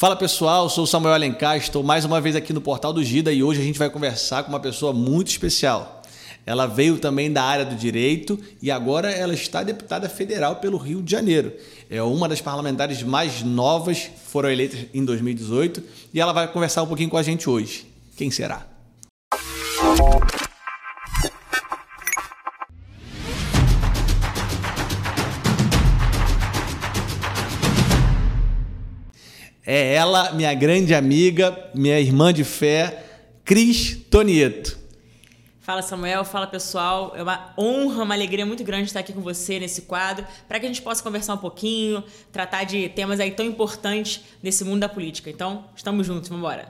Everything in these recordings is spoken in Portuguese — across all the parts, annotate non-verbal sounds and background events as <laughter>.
Fala pessoal, sou Samuel Alencar, estou mais uma vez aqui no Portal do Gida e hoje a gente vai conversar com uma pessoa muito especial. Ela veio também da área do direito e agora ela está deputada federal pelo Rio de Janeiro. É uma das parlamentares mais novas, foram eleitas em 2018 e ela vai conversar um pouquinho com a gente hoje. Quem será? Ela, minha grande amiga, minha irmã de fé, Cris Tonieto. Fala Samuel, fala pessoal. É uma honra, uma alegria muito grande estar aqui com você nesse quadro, para que a gente possa conversar um pouquinho, tratar de temas aí tão importantes nesse mundo da política. Então, estamos juntos, vamos embora.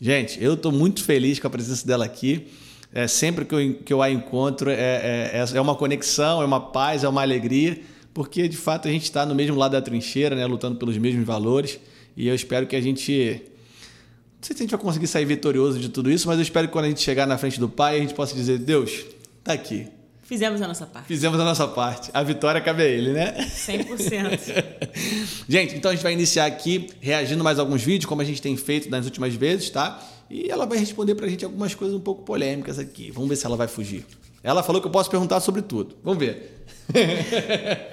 Gente, eu estou muito feliz com a presença dela aqui. É, sempre que eu, que eu a encontro, é, é, é uma conexão, é uma paz, é uma alegria, porque de fato a gente está no mesmo lado da trincheira, né, lutando pelos mesmos valores. E eu espero que a gente. Não sei se a gente vai conseguir sair vitorioso de tudo isso, mas eu espero que quando a gente chegar na frente do Pai, a gente possa dizer: Deus, tá aqui. Fizemos a nossa parte. Fizemos a nossa parte. A vitória cabe a ele, né? 100%. <laughs> gente, então a gente vai iniciar aqui reagindo mais alguns vídeos, como a gente tem feito nas últimas vezes, tá? E ela vai responder pra gente algumas coisas um pouco polêmicas aqui. Vamos ver se ela vai fugir. Ela falou que eu posso perguntar sobre tudo. Vamos ver. <laughs>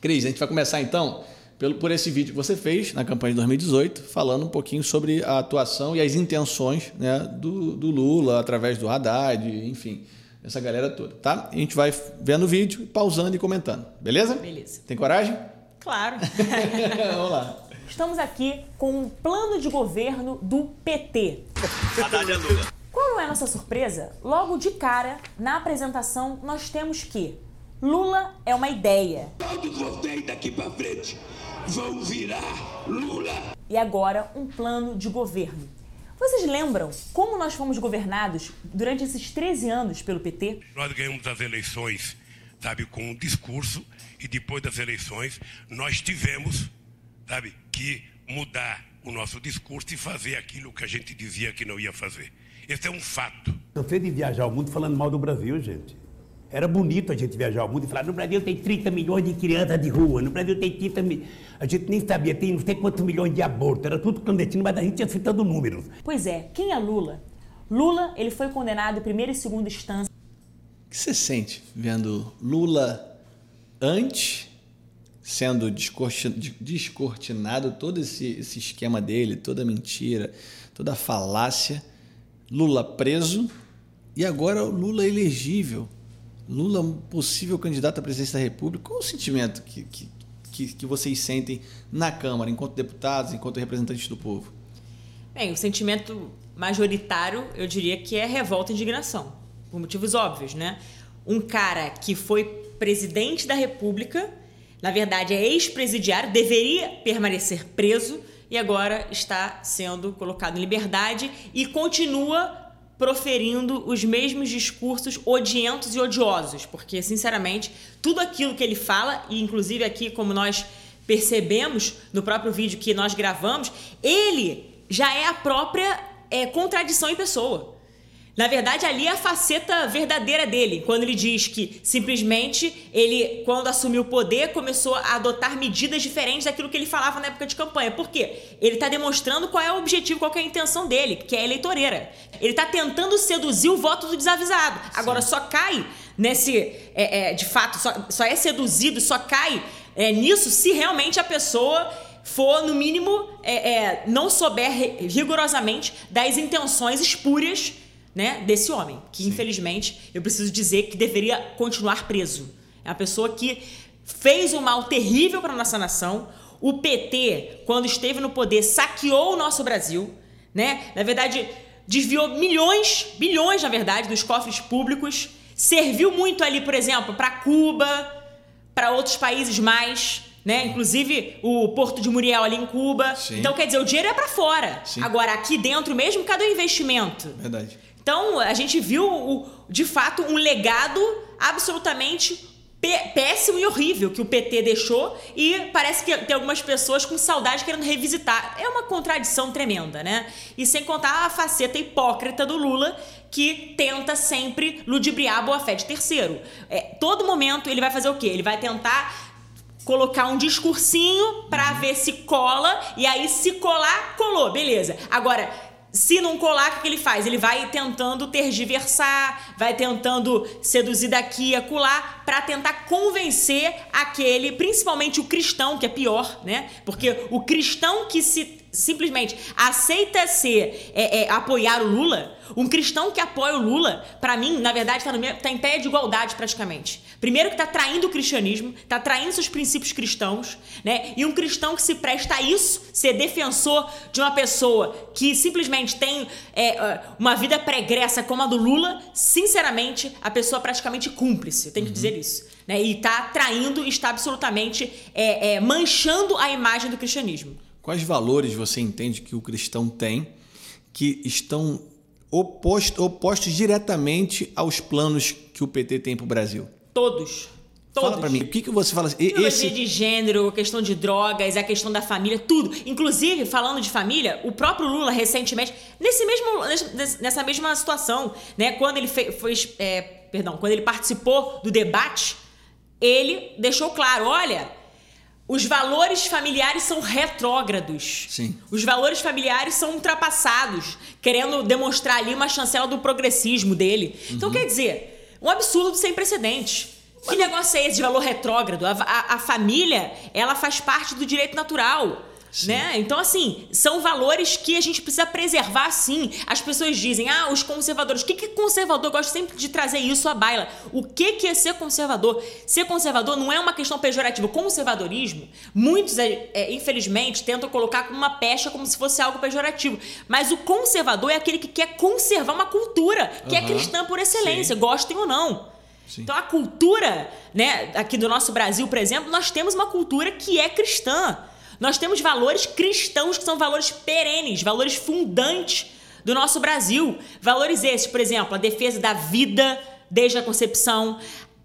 Cris, a gente vai começar então pelo, por esse vídeo que você fez na campanha de 2018, falando um pouquinho sobre a atuação e as intenções né, do, do Lula através do Haddad, enfim, essa galera toda, tá? A gente vai vendo o vídeo, pausando e comentando, beleza? Beleza. Tem coragem? Claro. <laughs> Vamos lá. Estamos aqui com um plano de governo do PT. Haddad é Lula. Qual não é a nossa surpresa? Logo de cara, na apresentação, nós temos que Lula é uma ideia. Todos vocês daqui pra frente vão virar Lula. E agora um plano de governo. Vocês lembram como nós fomos governados durante esses 13 anos pelo PT? Nós ganhamos as eleições, sabe, com um discurso e depois das eleições nós tivemos, sabe, que mudar o nosso discurso e fazer aquilo que a gente dizia que não ia fazer. Esse é um fato. Cansei de viajar o mundo falando mal do Brasil, gente. Era bonito a gente viajar o mundo e falar: no Brasil tem 30 milhões de crianças de rua, no Brasil tem 30 milhões. A gente nem sabia, tem não sei quantos milhões de abortos, era tudo clandestino, mas a gente ia citando números. Pois é, quem é Lula? Lula, ele foi condenado em primeira e segunda instância. O que você sente vendo Lula antes sendo descortinado todo esse, esse esquema dele, toda mentira, toda falácia, Lula preso e agora o Lula elegível? Lula possível candidato à presidência da República, qual o sentimento que, que, que vocês sentem na Câmara, enquanto deputados, enquanto representantes do povo? Bem, o sentimento majoritário, eu diria que é revolta e indignação, por motivos óbvios, né? Um cara que foi presidente da República, na verdade é ex-presidiário, deveria permanecer preso e agora está sendo colocado em liberdade e continua proferindo os mesmos discursos odientos e odiosos, porque, sinceramente, tudo aquilo que ele fala, e inclusive aqui, como nós percebemos no próprio vídeo que nós gravamos, ele já é a própria é, contradição em pessoa. Na verdade, ali é a faceta verdadeira dele, quando ele diz que simplesmente ele, quando assumiu o poder, começou a adotar medidas diferentes daquilo que ele falava na época de campanha. Por quê? Ele está demonstrando qual é o objetivo, qual é a intenção dele, que é eleitoreira. Ele está tentando seduzir o voto do desavisado. Agora, Sim. só cai nesse. É, é, de fato, só, só, é seduzido, só cai é, nisso se realmente a pessoa for, no mínimo, é, é, não souber rigorosamente das intenções espúrias né, desse homem, que Sim. infelizmente eu preciso dizer que deveria continuar preso. É uma pessoa que fez um mal terrível para nossa nação. O PT, quando esteve no poder, saqueou o nosso Brasil, né? Na verdade, desviou milhões, bilhões, na verdade, dos cofres públicos. Serviu muito ali, por exemplo, para Cuba, para outros países mais, né? Inclusive o Porto de Muriel ali em Cuba. Sim. Então, quer dizer, o dinheiro é para fora. Sim. Agora, aqui dentro mesmo, cadê o investimento? Verdade. Então, a gente viu, o, de fato, um legado absolutamente péssimo e horrível que o PT deixou e parece que tem algumas pessoas com saudade querendo revisitar. É uma contradição tremenda, né? E sem contar a faceta hipócrita do Lula que tenta sempre ludibriar a boa-fé de terceiro. É, todo momento ele vai fazer o quê? Ele vai tentar colocar um discursinho pra ver se cola e aí se colar, colou, beleza. Agora, se não colar, o que ele faz? Ele vai tentando tergiversar, vai tentando seduzir daqui e acolá para tentar convencer aquele, principalmente o cristão, que é pior, né? Porque o cristão que se simplesmente aceita ser é, é, apoiar o Lula, um cristão que apoia o Lula, para mim, na verdade, está tá em pé de igualdade praticamente. Primeiro que está traindo o cristianismo, está traindo seus princípios cristãos, né? E um cristão que se presta a isso, ser defensor de uma pessoa que simplesmente tem é, uma vida pregressa como a do Lula, sinceramente, a pessoa é praticamente cúmplice, eu tenho que uhum. dizer isso. Né? E está traindo, está absolutamente é, é, manchando a imagem do cristianismo. Quais valores você entende que o cristão tem que estão oposto, opostos diretamente aos planos que o PT tem para o Brasil? Todos. Todos. Fala para mim, o que, que você fala? Esse... de gênero, questão de drogas, a questão da família, tudo. Inclusive, falando de família, o próprio Lula recentemente, nesse mesmo, nessa mesma situação, né, quando ele fez, é, perdão, quando ele participou do debate, ele deixou claro, olha, os valores familiares são retrógrados. Sim. Os valores familiares são ultrapassados, querendo demonstrar ali uma chancela do progressismo dele. Então, uhum. Então, quer dizer, um absurdo sem precedentes. Que negócio é esse de valor retrógrado? A, a, a família, ela faz parte do direito natural. Né? Então, assim, são valores que a gente precisa preservar, sim. As pessoas dizem, ah, os conservadores. O que, que é conservador? Eu gosto sempre de trazer isso à baila. O que, que é ser conservador? Ser conservador não é uma questão pejorativa. O conservadorismo, muitos, é, é, infelizmente, tentam colocar como uma pecha, como se fosse algo pejorativo. Mas o conservador é aquele que quer conservar uma cultura que uhum. é cristã por excelência, sim. gostem ou não. Sim. Então, a cultura, né, aqui do nosso Brasil, por exemplo, nós temos uma cultura que é cristã. Nós temos valores cristãos que são valores perenes, valores fundantes do nosso Brasil. Valores esses, por exemplo, a defesa da vida desde a concepção,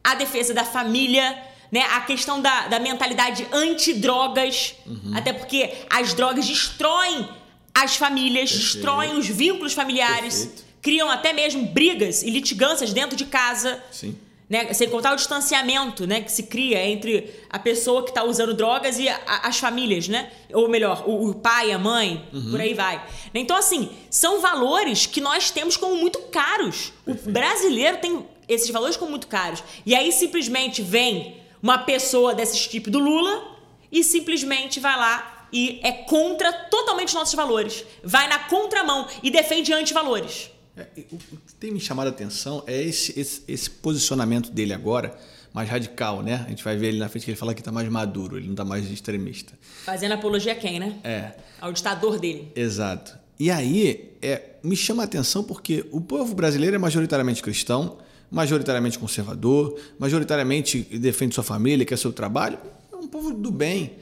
a defesa da família, né? a questão da, da mentalidade anti-drogas, uhum. até porque as drogas destroem as famílias, Perfeito. destroem os vínculos familiares, Perfeito. criam até mesmo brigas e litigâncias dentro de casa. Sim. Né? Sem contar o distanciamento né, que se cria entre a pessoa que está usando drogas e a, as famílias, né? Ou melhor, o, o pai, a mãe, uhum. por aí vai. Então, assim, são valores que nós temos como muito caros. Perfeito. O brasileiro tem esses valores como muito caros. E aí simplesmente vem uma pessoa desse tipo do Lula e simplesmente vai lá e é contra totalmente os nossos valores. Vai na contramão e defende antivalores. É, o tem me chamado a atenção é esse, esse, esse, posicionamento dele agora, mais radical, né? A gente vai ver ele na frente que ele fala que está mais maduro, ele não está mais extremista. Fazendo apologia a quem, né? É. Ao ditador dele. Exato. E aí, é, me chama a atenção porque o povo brasileiro é majoritariamente cristão, majoritariamente conservador, majoritariamente defende sua família, quer seu trabalho. É um povo do bem.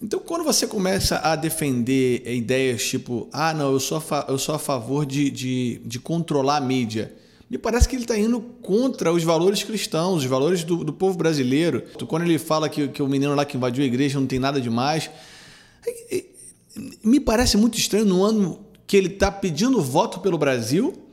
Então, quando você começa a defender ideias tipo, ah, não, eu sou a, eu sou a favor de, de, de controlar a mídia, me parece que ele está indo contra os valores cristãos, os valores do, do povo brasileiro. Quando ele fala que, que o menino lá que invadiu a igreja não tem nada demais, me parece muito estranho no ano que ele está pedindo voto pelo Brasil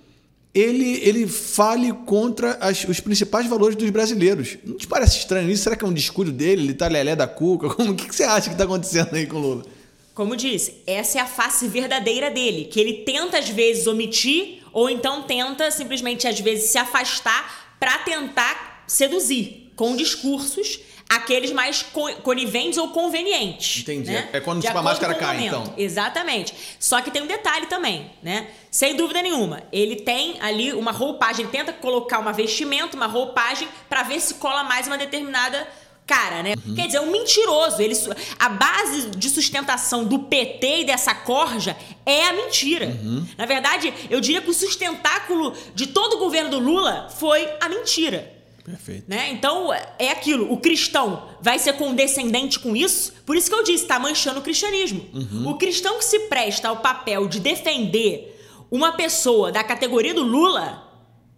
ele, ele fale contra as, os principais valores dos brasileiros. Não te parece estranho isso? Será que é um descuido dele? Ele tá lelé da cuca? <laughs> Como, o que, que você acha que está acontecendo aí com o Lula? Como disse, essa é a face verdadeira dele, que ele tenta às vezes omitir ou então tenta simplesmente às vezes se afastar para tentar seduzir com discursos aqueles mais coniventes ou convenientes. Entendi. Né? É quando tipo, a máscara cai, então. Exatamente. Só que tem um detalhe também, né? Sem dúvida nenhuma. Ele tem ali uma roupagem, tenta colocar uma vestimenta, uma roupagem, para ver se cola mais uma determinada cara, né? Uhum. Quer dizer, é um mentiroso. Ele, a base de sustentação do PT e dessa corja é a mentira. Uhum. Na verdade, eu diria que o sustentáculo de todo o governo do Lula foi a mentira. Perfeito. Né? Então, é aquilo. O cristão vai ser condescendente com isso. Por isso que eu disse, está manchando o cristianismo. Uhum. O cristão que se presta ao papel de defender uma pessoa da categoria do Lula,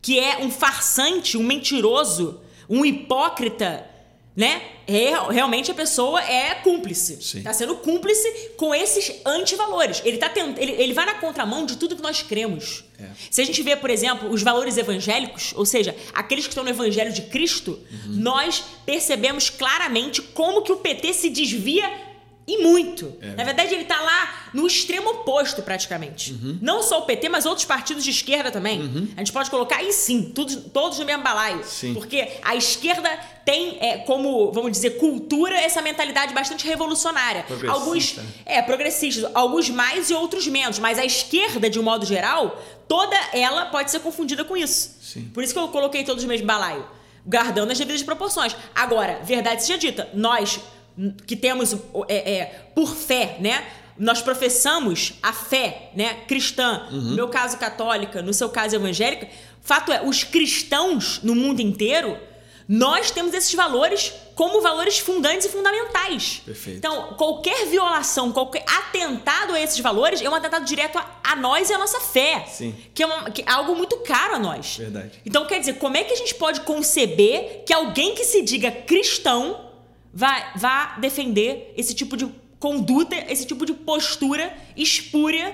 que é um farsante, um mentiroso, um hipócrita, né? Real- realmente a pessoa é cúmplice. Sim. Tá sendo cúmplice com esses antivalores. Ele, tá tent... ele, ele vai na contramão de tudo que nós cremos. É. Se a gente vê, por exemplo, os valores evangélicos, ou seja, aqueles que estão no evangelho de Cristo, Uhum. nós percebemos claramente como que o PT se desvia e muito. É. Na verdade, ele tá lá no extremo oposto, praticamente. Uhum. Não só o PT, mas outros partidos de esquerda também. A gente pode colocar aí sim, todos, todos no mesmo balaio. Sim. Porque a esquerda tem é, como, vamos dizer, cultura essa mentalidade bastante revolucionária. Alguns é progressistas, alguns mais e outros menos, mas a esquerda, de um modo geral, toda ela pode ser confundida com isso. Sim. Por isso que eu coloquei todos no mesmo balaio, guardando as devidas proporções. Agora, verdade seja dita, nós que temos é, é, por fé, né? Nós professamos a fé, né, cristã, Uhum. no meu caso católica, no seu caso evangélica. Fato é, os cristãos no mundo inteiro, nós temos esses valores como valores fundantes e fundamentais. Perfeito. Então, qualquer violação, qualquer atentado a esses valores é um atentado direto a, a nós e a nossa fé. Sim. Que é, uma- que é algo muito caro a nós. Verdade. Então, quer dizer, como é que a gente pode conceber que alguém que se diga cristão vá, vá defender esse tipo de conduta, esse tipo de postura espúria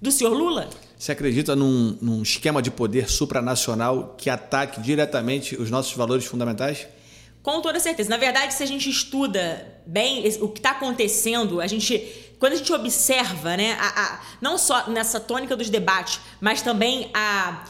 do senhor Lula? Você acredita num, num esquema de poder supranacional que ataque diretamente os nossos valores fundamentais? Com toda certeza. Na verdade, se a gente estuda bem o que está acontecendo, a gente, quando a gente observa, né, a- a- não só nessa tônica dos debates, mas também a,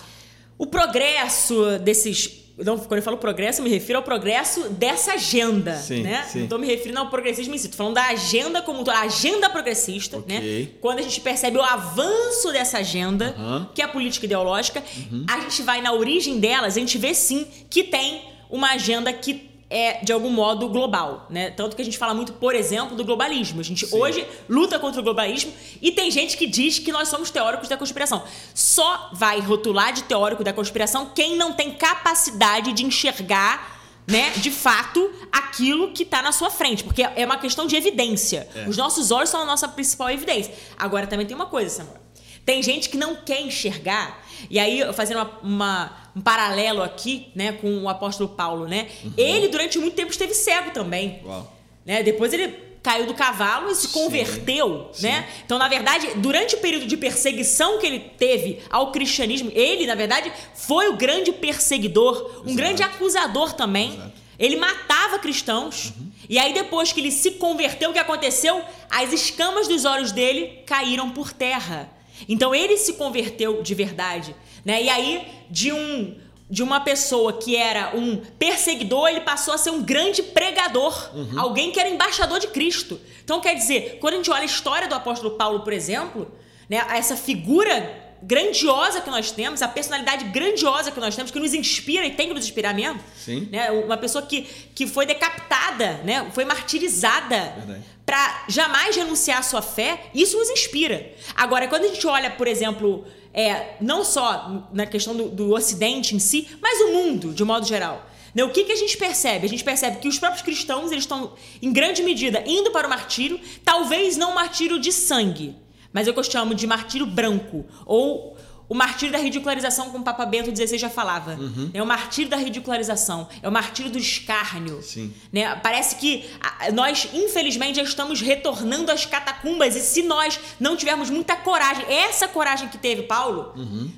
o progresso desses. Não, quando eu falo progresso, eu me refiro ao progresso dessa agenda, Sim, né? sim. Não estou me referindo ao progressismo em si, tô falando da agenda como a agenda progressista, Ok. né? Quando a gente percebe o avanço dessa agenda, Aham. que é a política ideológica, Uhum. a gente vai na origem delas, a gente vê sim que tem uma agenda que é de algum modo global, né? Tanto que a gente fala muito, por exemplo, do globalismo. A gente hoje luta contra o globalismo e tem gente que diz que nós somos teóricos da conspiração. Só vai rotular de teórico da conspiração quem não tem capacidade de enxergar né, de fato, aquilo que está na sua frente, porque é uma questão de evidência. Os nossos olhos são a nossa principal evidência. Agora também tem uma coisa, Samuel. Tem gente que não quer enxergar, e aí, fazendo uma- uma- um paralelo aqui, né, com o apóstolo Paulo, né? Ele, durante muito tempo, esteve cego também. Uau. Né? Depois ele caiu do cavalo e se converteu, né? Então, na verdade, durante o período de perseguição que ele teve ao cristianismo, ele, na verdade, foi o grande perseguidor, um grande acusador também. Ele matava cristãos. E aí, depois que ele se converteu, o que aconteceu? As escamas dos olhos dele caíram por terra. Então, ele se converteu de verdade. Né? E aí, de um de uma pessoa que era um perseguidor, ele passou a ser um grande pregador, alguém que era embaixador de Cristo. Então, quer dizer, quando a gente olha a história do apóstolo Paulo, por exemplo, né, essa figura grandiosa que nós temos, a personalidade grandiosa que nós temos, que nos inspira e tem que nos inspirar mesmo. Sim. Né, uma pessoa que, que foi decapitada, né, foi martirizada para jamais renunciar à sua fé, isso nos inspira. Agora, quando a gente olha, por exemplo, é, não só na questão do, do Ocidente em si, mas o mundo, de modo geral. Né, o que, que a gente percebe? A gente percebe que os próprios cristãos eles estão, em grande medida, indo para o martírio, talvez não martírio de sangue, mas é o que eu chamo de martírio branco, ou o martírio da ridicularização, como o Papa Bento XVI já falava. É o martírio da ridicularização, é o martírio do escárnio. Sim. Né? Parece que nós, infelizmente, já estamos retornando às catacumbas e se nós não tivermos muita coragem, essa coragem que teve Paulo,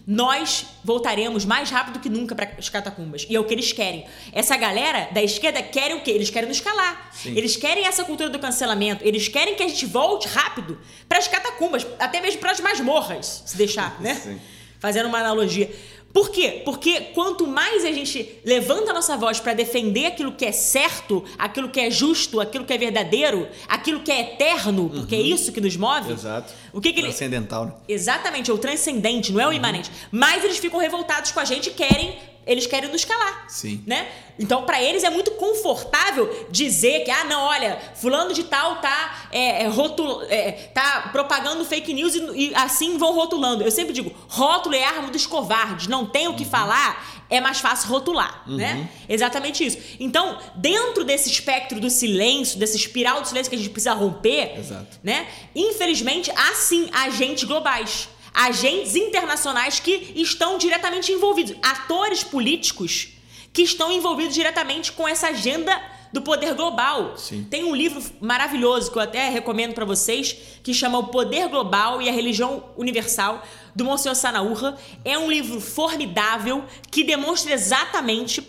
nós voltaremos mais rápido que nunca para as catacumbas. E é o que eles querem. Essa galera da esquerda querem o quê? Eles querem nos calar. Eles querem essa cultura do cancelamento. Eles querem que a gente volte rápido para as catacumbas, até mesmo para as masmorras, se deixar, né? Sim. Fazendo uma analogia. Por quê? Porque quanto mais a gente levanta a nossa voz para defender aquilo que é certo, aquilo que é justo, aquilo que é verdadeiro, aquilo que é eterno, porque é isso que nos move. Exato. O que, que ele... Transcendental, né? Exatamente, é o transcendente, não é o imanente. Mas eles ficam revoltados com a gente e querem, eles querem nos calar. Sim. Né? Então, para eles é muito confortável dizer que, ah, não, olha, fulano de tal tá, é, é, rotul, é, tá propagando fake news e, e assim vão rotulando. Eu sempre digo, rótulo é arma dos covardes, não tem o que falar, é mais fácil rotular, né? Exatamente isso. Então, dentro desse espectro do silêncio, dessa espiral do silêncio que a gente precisa romper, Exato. né? Infelizmente, há sim agentes globais, agentes internacionais que estão diretamente envolvidos, atores políticos que estão envolvidos diretamente com essa agenda do poder global. Sim. Tem um livro maravilhoso que eu até recomendo para vocês, que chama O Poder Global e a Religião Universal, do Monsenhor Sanaurra. É um livro formidável que demonstra exatamente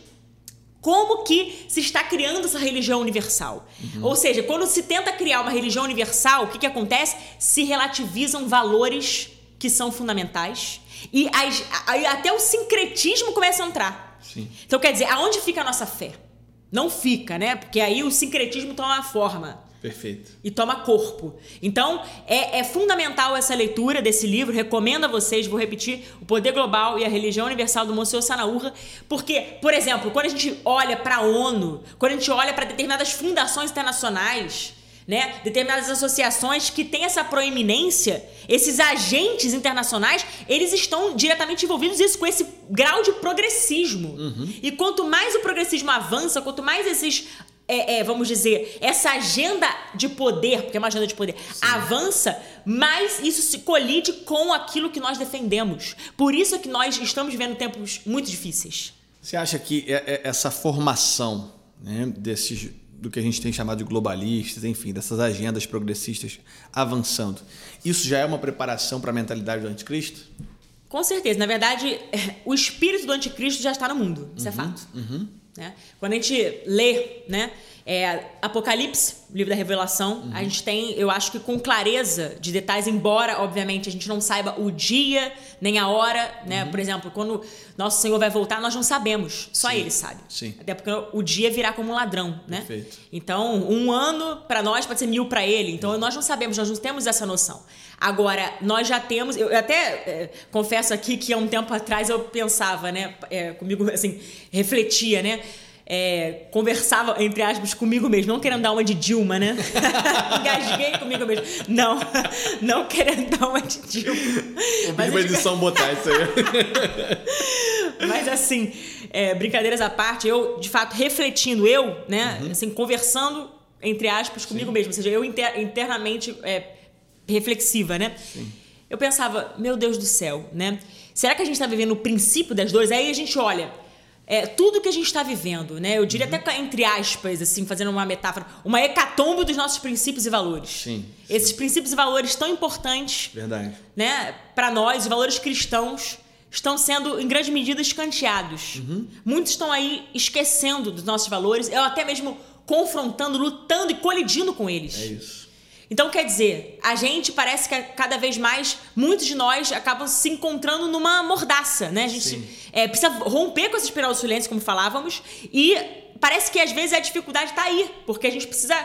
como que se está criando essa religião universal. Ou seja, quando se tenta criar uma religião universal, o que, que acontece? Se relativizam valores que são fundamentais e as- até o sincretismo começa a entrar. Sim. Então, quer dizer, aonde fica a nossa fé? Não fica, né? Porque aí o sincretismo toma forma Perfeito. e toma corpo. Então, é, é fundamental essa leitura desse livro. Recomendo a vocês, vou repetir, O Poder Global e a Religião Universal do Monsenhor Sanaurra. Porque, por exemplo, quando a gente olha para a ONU, quando a gente olha para determinadas fundações internacionais, né, determinadas associações que têm essa proeminência, esses agentes internacionais, eles estão diretamente envolvidos isso com esse grau de progressismo. E quanto mais o progressismo avança, quanto mais esses é, é, vamos dizer, essa agenda de poder, porque é uma agenda de poder, avança, mais isso se colide com aquilo que nós defendemos. Por isso é que nós estamos vivendo tempos muito difíceis. Você acha que é- é- essa formação né, desses, do que a gente tem chamado de globalistas, enfim, dessas agendas progressistas avançando, isso já é uma preparação para a mentalidade do anticristo? Com certeza. Na verdade, <laughs> o espírito do anticristo já está no mundo. Isso é fato. Né? Quando a gente lê né, é, Apocalipse, livro da Revelação, a gente tem, eu acho que com clareza de detalhes, embora, obviamente, a gente não saiba o dia nem a hora. Né? Por exemplo, quando nosso Senhor vai voltar, nós não sabemos. Só Ele sabe. Sim. Até porque o dia virá como um ladrão. Né? Perfeito. Então, um ano para nós pode ser mil para ele. Então, nós não sabemos, nós não temos essa noção. Agora, nós já temos. Eu até é, confesso aqui que há um tempo atrás eu pensava, né? é, comigo, assim, refletia, né? É, conversava, entre aspas, comigo mesmo, não querendo dar uma de Dilma, né? <laughs> Engasguei comigo mesmo. Não, <laughs> não querendo dar uma de Dilma. Mas Uma eu- edição botar isso aí. <laughs> mas assim, é, brincadeiras à parte, eu, de fato, refletindo, eu, né, assim, conversando, entre aspas, comigo mesmo, ou seja, eu inter- internamente é, reflexiva, né? Eu pensava, meu Deus do céu, né? Será que a gente está vivendo o princípio das dores? Aí a gente olha. É, tudo que a gente está vivendo, né? Eu diria até com- entre aspas, assim, fazendo uma metáfora, uma hecatombe dos nossos princípios e valores. Sim, Esses princípios e valores tão importantes Verdade. né, para nós, os valores cristãos estão sendo em grande medida escanteados. Muitos estão aí esquecendo dos nossos valores, ou até mesmo confrontando, lutando e colidindo com eles. É isso. Então, quer dizer, a gente parece que cada vez mais, muitos de nós acabam se encontrando numa mordaça, né? A gente é, precisa romper com essa espiral do silêncio, como falávamos, e parece que às vezes a dificuldade está aí, porque a gente precisa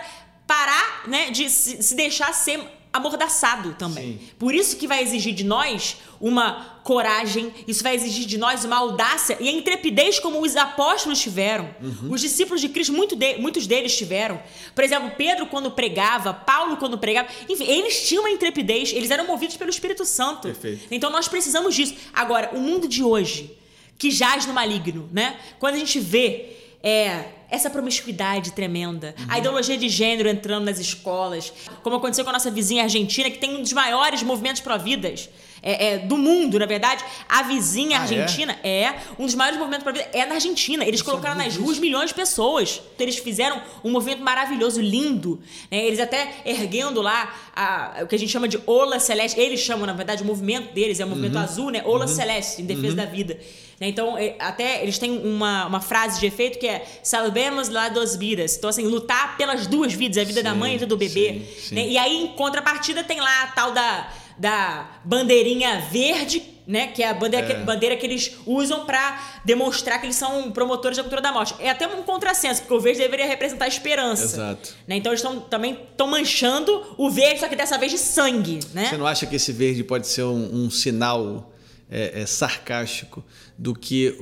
parar, né, de se deixar ser amordaçado também. Sim. Por isso que vai exigir de nós uma coragem, isso vai exigir de nós uma audácia e a intrepidez como os apóstolos tiveram. Os discípulos de Cristo, muito de- muitos deles tiveram. Por exemplo, Pedro quando pregava, Paulo quando pregava, enfim, eles tinham uma intrepidez, eles eram movidos pelo Espírito Santo. Perfeito. Então nós precisamos disso. Agora, o mundo de hoje, que jaz no maligno, né? Quando a gente vê é, essa promiscuidade tremenda, a ideologia de gênero entrando nas escolas, como aconteceu com a nossa vizinha argentina, que tem um dos maiores movimentos pró-vidas é, é, do mundo, na verdade. A vizinha Ah, é? argentina é? um dos maiores movimentos pró-vida, é na Argentina. Eles colocaram nas ruas milhões de pessoas. Então, eles fizeram um movimento maravilhoso, lindo. né? Eles até erguendo lá a- o que a gente chama de Ola Celeste. Eles chamam, na verdade, o movimento deles, é o movimento azul, né? Ola Celeste, em defesa da vida. Né? Então, é, até eles têm uma, uma frase de efeito que é Salvemos lá dos vidas. Então, assim, lutar pelas duas vidas, a vida da Sim, mãe e a vida do bebê. sim, né? E aí, em contrapartida, tem lá a tal da, da bandeirinha verde, né? Que é a bandeira, É. que, bandeira que eles usam pra demonstrar que eles são promotores da cultura da morte. É até um contrassenso, porque o verde deveria representar a esperança. Exato. Né? Então, eles tão, também estão manchando o verde, só que dessa vez de sangue, né? Você não acha que esse verde pode ser um, um sinal é, é, sarcástico do que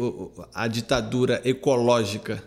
a ditadura ecológica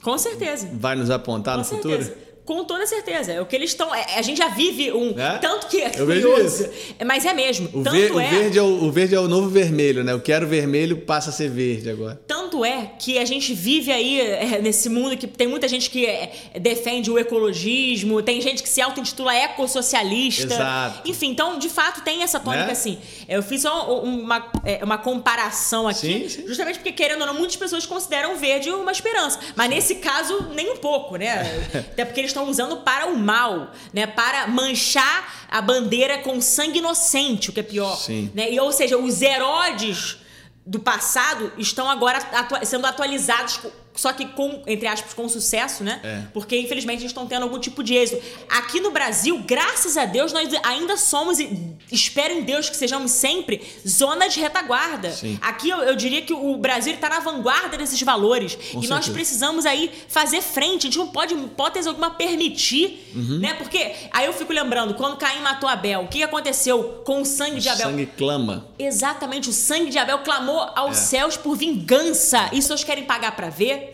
Com certeza. vai nos apontar Com no certeza. futuro? Com toda certeza. É o que eles estão. é- a gente já vive um. É? Tanto que é Eu vejo curioso. isso. É, Mas é mesmo. O, tanto ver- o é. verde é o, o verde é o novo vermelho, né? Eu quero vermelho passa a ser verde agora. Tanto é que a gente vive aí é, nesse mundo que tem muita gente que é, defende o ecologismo, tem gente que se auto-intitula ecossocialista. Exato. Enfim, então, de fato, tem essa tônica Né? assim. Eu fiz só uma, uma comparação aqui, Sim, sim. justamente porque, querendo ou não, muitas pessoas consideram o verde uma esperança. Mas nesse caso, nem um pouco, né? <laughs> Até porque eles estão usando para o mal, né? Para manchar a bandeira com sangue inocente, o que é pior. Sim. Né? E, ou seja, os Herodes do passado estão agora atua- sendo atualizados, só que com, entre aspas, com sucesso, né? É. Porque, infelizmente, eles estão tendo algum tipo de êxito. Aqui no Brasil, graças a Deus, nós ainda somos, e espero em Deus que sejamos sempre, zona de retaguarda. Sim. Aqui eu, eu diria que o Brasil está na vanguarda desses valores. e nós certeza. precisamos aí fazer frente. A gente não pode, hipótese alguma, permitir, Uhum. né? Porque aí eu fico lembrando, quando Caim matou Abel, o que aconteceu com o sangue de O Abel? sangue clama. Exatamente, o sangue de Abel clamou aos É. céus por vingança. Isso vocês querem pagar pra ver?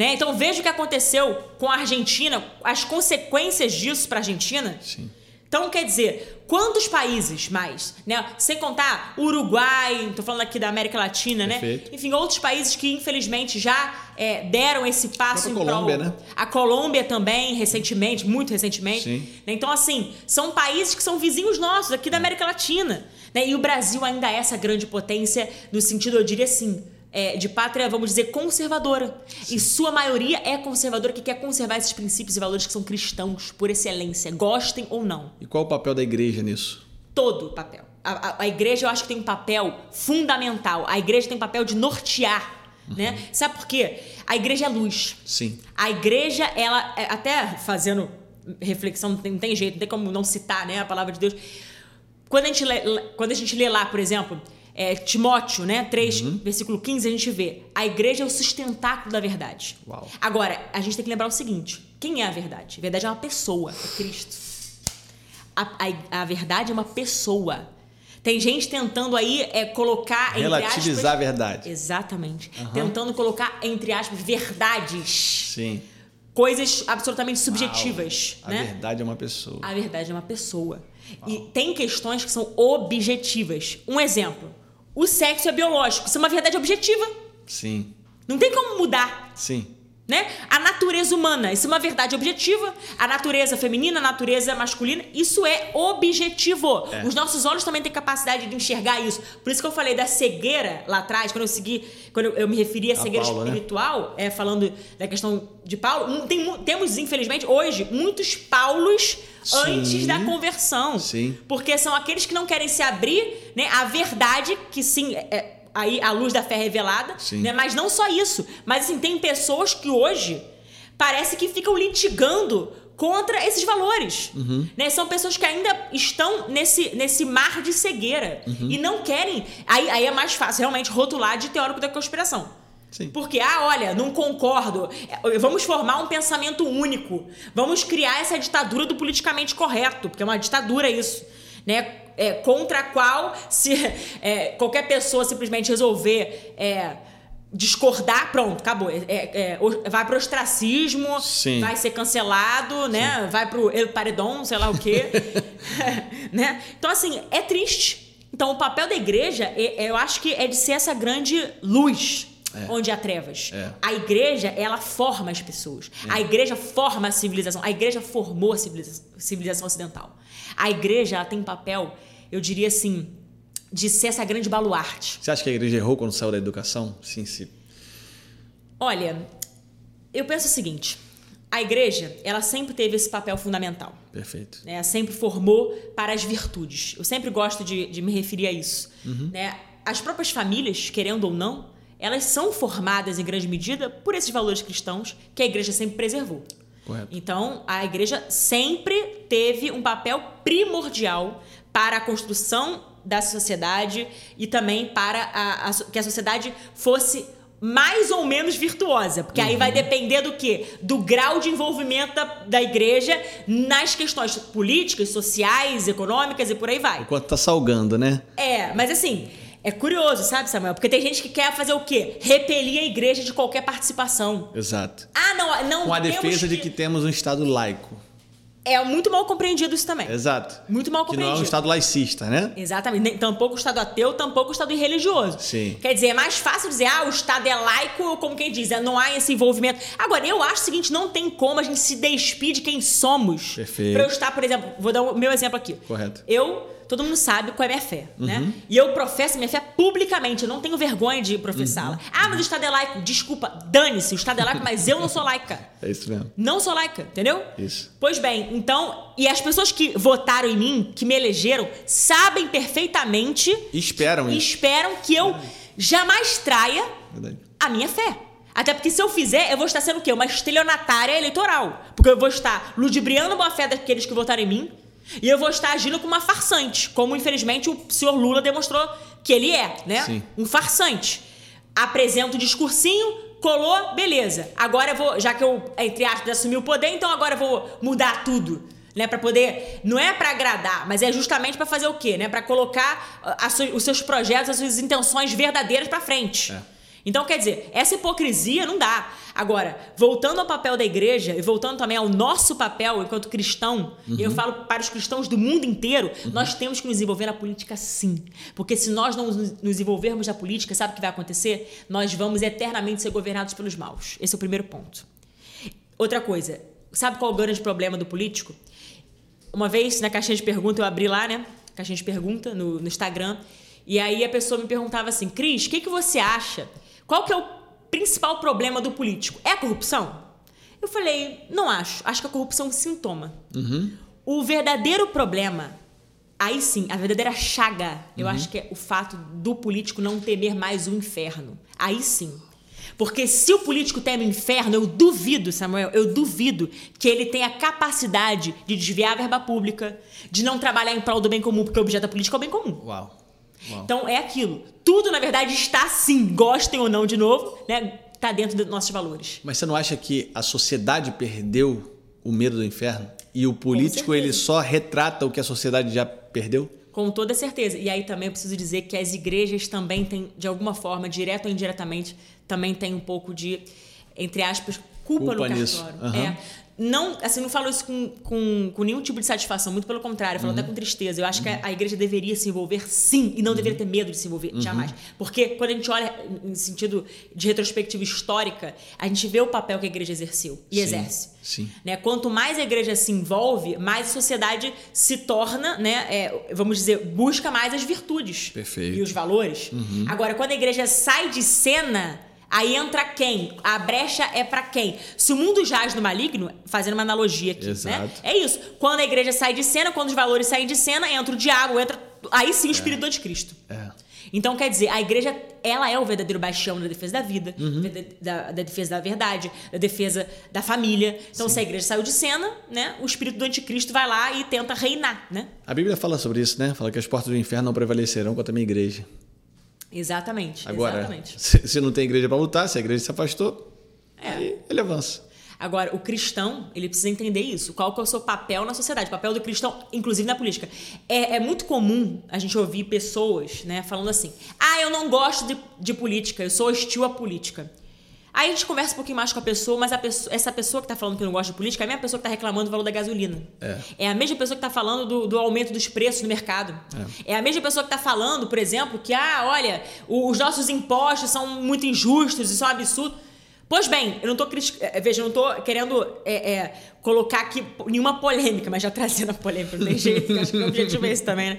Né? Então veja o que aconteceu com a Argentina, as consequências disso pra Argentina. Sim. Então, quer dizer, quantos países mais, né? Sem contar o Uruguai, tô falando aqui da América Latina, Perfeito. né? Enfim, outros países que infelizmente já é, deram esse passo A em. Colômbia, né? A Colômbia também, recentemente, muito recentemente. Sim. Né? Então, assim, são países que são vizinhos nossos, aqui da América Latina. Né? E o Brasil ainda é essa grande potência, no sentido, eu diria assim, é, de pátria, vamos dizer, conservadora. Em sua maioria é conservadora, que quer conservar esses princípios e valores que são cristãos, por excelência, gostem ou não. E qual o papel da igreja nisso? Todo o papel. A, a- a igreja, eu acho que tem um papel fundamental. A igreja tem um papel de nortear. Né? Sabe por quê? A igreja é luz. Sim. A igreja, ela, é, até fazendo reflexão, não tem, não tem jeito, não tem como não citar né, a palavra de Deus. Quando a gente lê, quando a gente lê lá, por exemplo, é, Timóteo, né, 3, Uhum. versículo 15, a gente vê: a igreja é o sustentáculo da verdade. Uau. Agora, a gente tem que lembrar o seguinte: quem é a verdade? A verdade é uma pessoa, é Cristo. A, a- a verdade é uma pessoa. Tem gente tentando aí é, colocar. entre Relativizar a aspas- verdade. Exatamente. Tentando colocar, entre aspas, verdades Sim. coisas absolutamente subjetivas, A né? verdade é uma pessoa. A verdade é uma pessoa. E tem questões que são objetivas. Um exemplo: o sexo é biológico. Isso é uma verdade objetiva. Sim. Não tem como mudar. Sim. Né? A natureza humana, isso é uma verdade objetiva. A natureza feminina, a natureza masculina, isso é objetivo. É. Os nossos olhos também têm capacidade de enxergar isso. Por isso que eu falei da cegueira lá atrás, quando eu segui, quando eu, eu me referi à A cegueira né? espiritual, é, falando da questão de Paulo. Tem temos, infelizmente, hoje, muitos Paulos Sim. antes da conversão. Sim. Porque são aqueles que não querem se abrir né, à verdade, que sim, é, é aí a luz da fé revelada, Sim. né? Mas não só isso. Mas assim, tem pessoas que hoje parece que ficam litigando contra esses valores. Uhum. Né? São pessoas que ainda estão nesse, nesse mar de cegueira Uhum. e não querem. Aí, aí é mais fácil realmente rotular de teórico da conspiração. Sim. Porque, ah, olha, não concordo. É, Vamos formar um pensamento único. Vamos criar essa ditadura do politicamente correto, porque é uma ditadura isso, né? É, contra a qual, se é, qualquer pessoa simplesmente resolver é, discordar, pronto, acabou. É, é, o- vai pro ostracismo, Sim. vai ser cancelado, né? Vai pro El Paredon, sei lá o quê. <laughs> né? Então, assim, é triste. Então, o papel da igreja, é- é- eu acho que é de ser essa grande luz onde há trevas. É. A igreja, ela forma as pessoas. A igreja forma a civilização. A igreja formou a civilização, civilização ocidental. A igreja, ela tem papel, eu diria assim, de ser essa grande baluarte. Você acha que a igreja errou quando saiu da educação? Sim, sim. Olha, eu penso o seguinte: a igreja, ela sempre teve esse papel fundamental. Perfeito. né? Sempre formou para as virtudes. Eu sempre gosto de, de me referir a isso. Uhum. Né? As próprias famílias, querendo ou não, elas são formadas em grande medida por esses valores cristãos que a igreja sempre preservou. Correto. Então, a igreja sempre teve um papel primordial para a construção da sociedade e também para a- a que a sociedade fosse mais ou menos virtuosa. Porque aí Uhum. vai depender do quê? Do grau de envolvimento da, da igreja nas questões políticas, sociais, econômicas e por aí vai. O quanto tá salgando, né? É, mas assim, é curioso, sabe, Samuel? Porque tem gente que quer fazer o quê? Repelir a igreja de qualquer participação. Exato. Não, Com a defesa de que temos um Estado laico. É muito mal compreendido isso também. Exato. Muito mal Que não é um compreendido. Estado laicista, né? Exatamente. Nem- Tampouco o Estado ateu, tampouco o Estado irreligioso. Sim. Quer dizer, é mais fácil dizer, ah, o Estado é laico, como quem diz, é, não há esse envolvimento. Agora, eu acho o seguinte, não tem como a gente se despir de quem somos. Perfeito. Pra eu estar, por exemplo, vou dar o meu exemplo aqui. Correto. Eu, todo mundo sabe qual é a minha fé, Uhum. né? E eu professo minha fé publicamente, eu não tenho vergonha de professá-la. Uhum. Ah, mas o Estado é laico. Desculpa, dane-se, o Estado é laico, mas eu não sou laica. <laughs> É isso mesmo. Não sou laica, entendeu? Isso. Pois bem, então, e as pessoas que votaram em mim, que me elegeram, sabem perfeitamente esperam e isso. esperam que eu jamais traia Verdade. a minha fé. Até porque se eu fizer, eu vou estar sendo o quê? Uma estelionatária eleitoral. Porque eu vou estar ludibriando a boa fé daqueles que votaram em mim e eu vou estar agindo como uma farsante, como infelizmente o senhor Lula demonstrou que ele é, né? Sim. Um farsante. Apresenta o discursinho, colou, beleza. Agora eu vou, já que eu, entre aspas, assumi o poder, então agora eu vou mudar tudo. Né, para poder, não é para agradar, mas é justamente para fazer o quê, né? Para colocar ah, a su- os seus projetos, as suas intenções verdadeiras para frente. É. Então, quer dizer, essa hipocrisia não dá. Agora, voltando ao papel da igreja e voltando também ao nosso papel enquanto cristão, e eu falo para os cristãos do mundo inteiro, nós temos que nos envolver na política sim. Porque se nós não nos nos envolvermos na política, sabe o que vai acontecer? Nós vamos eternamente ser governados pelos maus. Esse é o primeiro ponto. Outra coisa, sabe qual é o grande problema do político? Uma vez na caixinha de pergunta, eu abri lá, né? Caixinha de pergunta no, no Instagram. E aí a pessoa me perguntava assim: Cris, o que, que você acha? Qual que é o principal problema do político? É a corrupção? Eu falei: não acho. Acho que a corrupção é um sintoma. O verdadeiro problema, aí sim, a verdadeira chaga, eu acho que é o fato do político não temer mais o inferno. Aí sim. Porque se o político teme o inferno, eu duvido, Samuel, eu duvido que ele tenha a capacidade de desviar a verba pública, de não trabalhar em prol do bem comum, porque o objeto da política é o bem comum. Uau. Uau. Então é aquilo. Tudo, na verdade, está sim, gostem ou não de novo, né? Está dentro dos nossos valores. Mas você não acha que a sociedade perdeu o medo do inferno? E o político ele só retrata o que a sociedade já perdeu? Com toda certeza. E aí também eu preciso dizer que as igrejas também têm, de alguma forma, direto ou indiretamente, também tem um pouco de, entre aspas, culpa, Culpa no cartório. Aham. É. Não, assim, não falo isso com, com, com nenhum tipo de satisfação, muito pelo contrário, eu falo até com tristeza. Eu acho que a, a igreja deveria se envolver sim, e não deveria ter medo de se envolver, jamais. Porque quando a gente olha em sentido de retrospectiva histórica, a gente vê o papel que a igreja exerceu e Sim, exerce. sim. Né? Quanto mais a igreja se envolve, mais a sociedade se torna, né, é, vamos dizer, busca mais as virtudes Perfeito. e os valores. Agora, quando a igreja sai de cena, aí entra quem? A brecha é pra quem? Se o mundo jaz no maligno, fazendo uma analogia aqui, né? Exato. É isso. Quando a igreja sai de cena, quando os valores saem de cena, entra o diabo, entra aí sim o espírito do anticristo. É. Então, quer dizer, a igreja, ela é o verdadeiro bastião da defesa da vida, Uhum. da, da- da defesa da verdade, da defesa da família. Então, se a igreja saiu de cena, né, o espírito do anticristo vai lá e tenta reinar, né? A Bíblia fala sobre isso, né? Fala que as portas do inferno não prevalecerão contra a minha igreja. Exatamente. Agora, exatamente. se, se não tem igreja para lutar, se a igreja se afastou, É. ele avança. Agora, o cristão, ele precisa entender isso. Qual que é o seu papel na sociedade? O papel do cristão, inclusive na política. É, é muito comum a gente ouvir pessoas né, falando assim: ah, eu não gosto de, de política, eu sou hostil à política. Aí a gente conversa um pouquinho mais com a pessoa, mas a pessoa- essa pessoa que tá falando que não gosta de política é a mesma pessoa que tá reclamando do valor da gasolina. É. a mesma pessoa que tá falando do, do aumento dos preços no mercado. É. a mesma pessoa que tá falando, por exemplo, que, ah, olha, os nossos impostos são muito injustos, isso é um absurdo. Pois bem, eu não tô critic... eh, Veja, eu não tô querendo é, é, colocar aqui nenhuma polêmica, mas já trazendo a polêmica, não tem jeito, acho que o objetivo é esse também, né?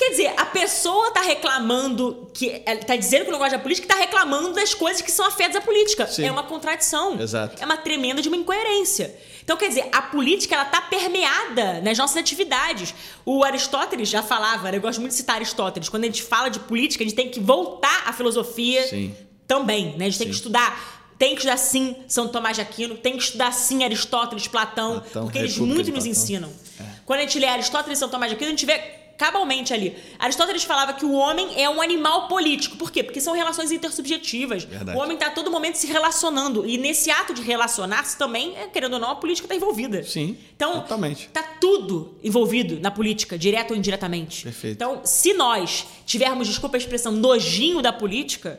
Quer dizer, a pessoa tá reclamando que. ela Tá dizendo que não gosta da política e tá reclamando das coisas que são afetas à política. Sim. É uma contradição. Exato. É uma tremenda de uma incoerência. Então, quer dizer, a política ela tá permeada nas nossas atividades. O Aristóteles já falava, né? eu gosto muito de citar Aristóteles, quando a gente fala de política, a gente tem que voltar à filosofia Sim. também, né? A gente tem que Sim. estudar. Tem que estudar sim São Tomás de Aquino, tem que estudar sim Aristóteles, Platão, Platão, porque eles muito nos ensinam. Quando a gente lê Aristóteles e São Tomás de Aquino, a gente vê cabalmente ali. Aristóteles falava que o homem é um animal político. Por quê? Porque são relações intersubjetivas. Verdade. O homem está a todo momento se relacionando. E nesse ato de relacionar-se também, é, querendo ou não, a política está envolvida. Sim, Então, totalmente. tá tudo envolvido na política, direto ou indiretamente. Perfeito. Então, se nós tivermos, desculpa a expressão, nojinho da política,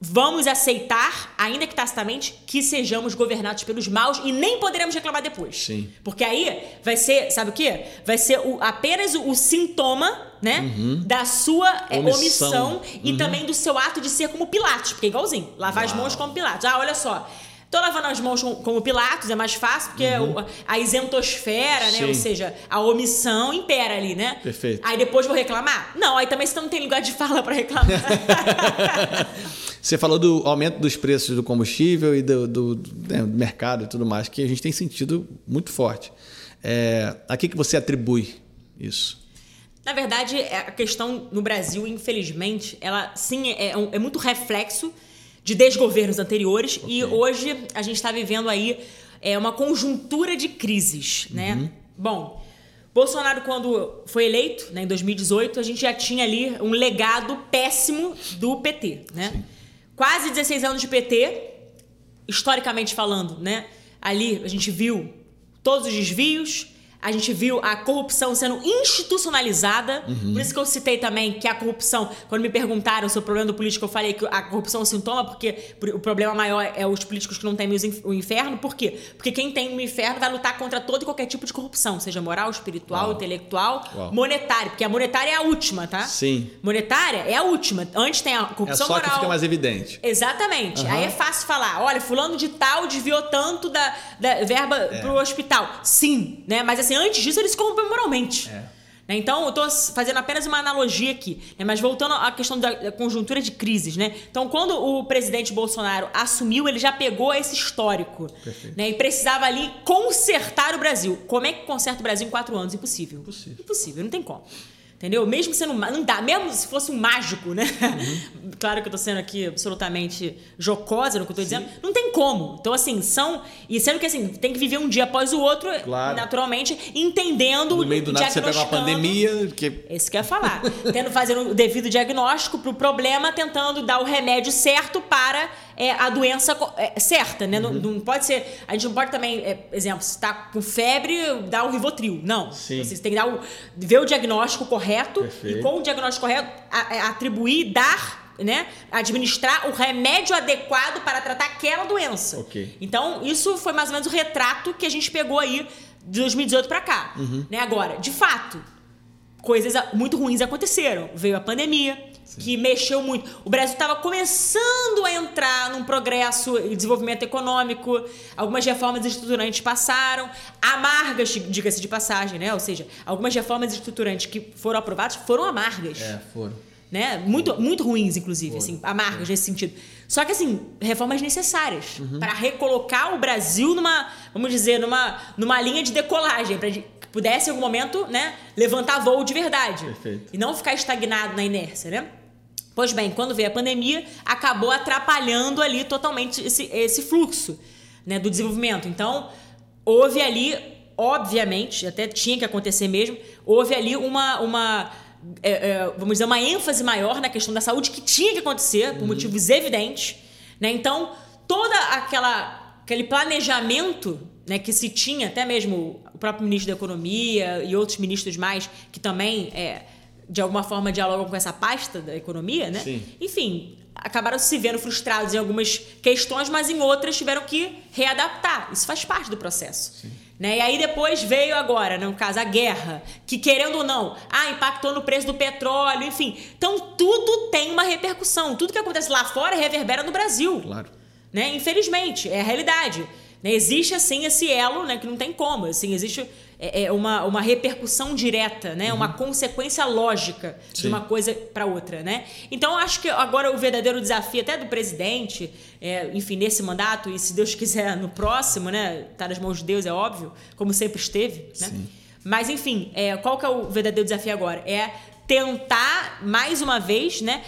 vamos aceitar, ainda que tacitamente, que sejamos governados pelos maus e nem poderemos reclamar depois. Sim. Porque aí vai ser, sabe o quê? Vai ser o, apenas o, o sintoma, né? Uhum. Da sua é, Omissão. omissão, e Uhum. também do seu ato de ser como Pilatos. Porque é igualzinho. Lavar as Uau. mãos como Pilatos. Ah, olha só. Tô lavando as mãos com- como Pilatos, é mais fácil, porque o- a isentosfera, né? Uhum. Ou seja, a omissão impera ali, né? Perfeito. Aí depois vou reclamar? Não, aí também você não tem lugar de fala pra reclamar. <laughs> Você falou do aumento dos preços do combustível e do, do- do, né, do mercado e tudo mais, que a gente tem sentido muito forte. É, a que, que você atribui isso? Na verdade, é, a questão no Brasil, infelizmente, ela sim é, um- é muito reflexo de desgovernos anteriores e hoje a gente está vivendo aí é, uma conjuntura de crises, né? Bom, Bolsonaro, quando foi eleito, né, em 2018, a gente já tinha ali um legado péssimo do PT, né? Quase 16 anos de PT, historicamente falando, né? Ali a gente viu todos os desvios, a gente viu a corrupção sendo institucionalizada. Por isso que eu citei também que a corrupção, quando me perguntaram sobre o problema do político, eu falei que a corrupção é um sintoma, porque o problema maior é os políticos que não inf- o inferno. Por quê? Porque quem tem o inferno vai lutar contra todo e qualquer tipo de corrupção, seja moral, espiritual, Uau. intelectual, Uau. monetária, porque a monetária é a última, tá? Sim. Monetária é a última. Antes tem a É corrupção só moral. que fica mais evidente. Exatamente. Aham. Aí é fácil falar, olha, fulano de tal desviou tanto da, da verba É. pro hospital. Sim, né? Mas assim, antes disso ele se corrompeu moralmente. É. Né? Então, eu tô fazendo apenas uma analogia aqui. né? Mas voltando à questão da conjuntura de crises, né? Então, quando o presidente Bolsonaro assumiu, ele já pegou esse histórico. Né? E precisava ali consertar o Brasil. Como é que conserta o Brasil em quatro anos? Impossível. Impossível. Impossível, não tem como. Entendeu? Mesmo sendo. dá. Mesmo se fosse um mágico, né? Uhum. <laughs> claro que eu tô sendo aqui absolutamente jocosa no que eu tô dizendo. Não tem como. Então, assim, são. E sendo que assim, tem que viver um dia após o outro, Claro. naturalmente, entendendo. No meio do nada você pega uma pandemia, que Esse que eu ia falar. Tendo fazendo o devido diagnóstico pro problema, tentando dar o remédio certo para é, a doença é, certa, né? Não, Uhum. não pode ser. A gente não pode também, é, exemplo, se tá com febre, dar o Rivotril. Não. Sim. Você tem que dar o, ver o diagnóstico correto Perfeito. e com o diagnóstico correto a- a- atribuir, dar. Né? Administrar o remédio adequado para tratar aquela doença. Ok. Então, isso foi mais ou menos o retrato que a gente pegou aí de 2018 para cá. Uhum. Né? Agora, de fato, coisas muito ruins aconteceram. Veio a pandemia, que mexeu muito. O Brasil estava começando a entrar num progresso e desenvolvimento econômico. Algumas reformas estruturantes passaram, amargas, diga-se de passagem, né? Ou seja, algumas reformas estruturantes que foram aprovadas foram amargas é, foram. né? Muito, muito ruins, inclusive, assim, amargas nesse sentido. Só que, assim, reformas necessárias Uhum. para recolocar o Brasil numa, vamos dizer, numa, numa linha de decolagem, para pudesse, em algum momento, né, levantar voo de verdade. Perfeito. E não ficar estagnado na inércia, né? Pois bem, quando veio a pandemia, acabou atrapalhando ali totalmente esse, esse fluxo né, do desenvolvimento. Então, houve ali, obviamente, até tinha que acontecer mesmo, houve ali uma, uma é, é, vamos dizer, uma ênfase maior na questão da saúde que tinha que acontecer, por motivos evidentes. Né? Então, toda aquela aquele planejamento né, que se tinha, até mesmo o próprio ministro da Economia e outros ministros mais que também, é, de alguma forma, dialogam com essa pasta da economia, né? Sim. Enfim, acabaram se vendo frustrados em algumas questões, mas em outras tiveram que readaptar. Isso faz parte do processo. Né? E aí depois veio agora, no caso, a guerra, que querendo ou não, ah, impactou no preço do petróleo, enfim. Então tudo tem uma repercussão. Tudo que acontece lá fora reverbera no Brasil Claro. né? Infelizmente, é a realidade. Né? Existe, assim, esse elo, né? Que não tem como. Assim, existe é, é uma, uma repercussão direta, né? Uma consequência lógica de Sim. uma coisa para outra, né? Então, eu acho que agora o verdadeiro desafio até do presidente, é, enfim, nesse mandato, e se Deus quiser no próximo, né? Tá nas mãos de Deus, é óbvio, como sempre esteve, né? Mas, enfim, é, qual que é o verdadeiro desafio agora? É tentar, mais uma vez, né?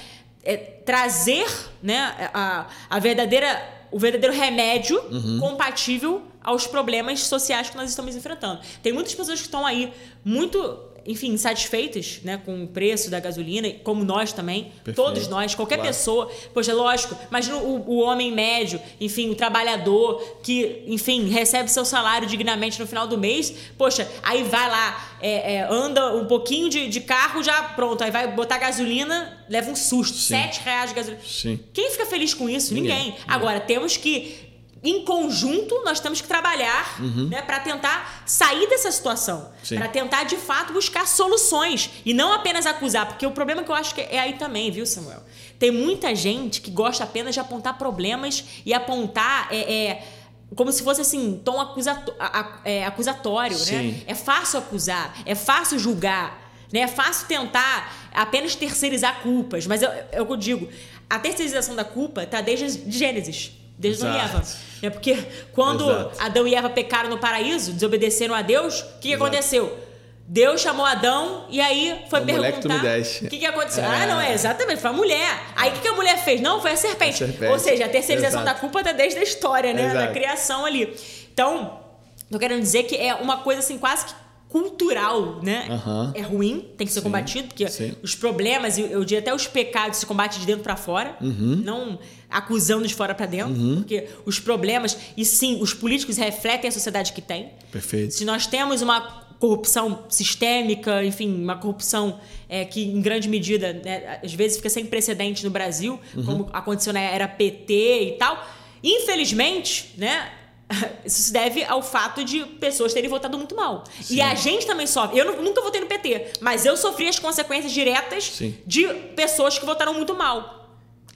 é, trazer né, a, a verdadeira, o verdadeiro remédio compatível aos problemas sociais que nós estamos enfrentando. Tem muitas pessoas que estão aí muito enfim, insatisfeitas né, com o preço da gasolina, como nós também, Perfeito. todos nós, qualquer Claro. pessoa. Poxa, lógico, imagina o, o homem médio, enfim, o trabalhador que, enfim, recebe seu salário dignamente no final do mês. Poxa, aí vai lá, é, é, anda um pouquinho de, de carro, já pronto, aí vai botar gasolina, leva um susto, Sim. sete reais de gasolina. Sim. Quem fica feliz com isso? Ninguém. Ninguém. Agora, temos que, em conjunto, nós temos que trabalhar né, para tentar sair dessa situação. Uhum. Para tentar, de fato, buscar soluções. E não apenas acusar. Porque o problema que eu acho que é aí também, viu, Samuel? Tem muita gente que gosta apenas de apontar problemas e apontar. É, é, como se fosse assim, tom acusato- é, acusatório, né? É fácil acusar, é fácil julgar, né? É fácil tentar apenas terceirizar culpas. Mas é o que eu digo, a terceirização da culpa tá desde Gênesis, e Exato. Eva. É porque quando Exato. Adão e Eva pecaram no paraíso, desobedeceram a Deus, o que, que aconteceu? Deus chamou Adão e aí foi A perguntar o que, que aconteceu. É. Ah, não, é exatamente, foi a mulher. Aí o que, que a mulher fez? Não, foi a serpente. A serpente. Ou seja, a terceirização Exato. da culpa tá desde a história, né? Da Exato. criação ali. Então, tô querendo dizer que é uma coisa assim quase que cultural, né? Aham. É ruim, tem que ser Sim, combatido, porque sim. os problemas, eu diria até os pecados se combate de dentro pra fora, Uhum. não acusando de fora pra dentro, porque os problemas, e sim, os políticos refletem a sociedade que tem. Perfeito. Se nós temos uma corrupção sistêmica, enfim, uma corrupção é, que em grande medida, né, às vezes fica sem precedente no Brasil, Uhum. como aconteceu na era PT e tal, infelizmente, né? <laughs> Isso se deve ao fato de pessoas terem votado muito mal. E a gente também sofre. Eu nu- nunca votei no PT, mas eu sofri as consequências diretas Sim. de pessoas que votaram muito mal.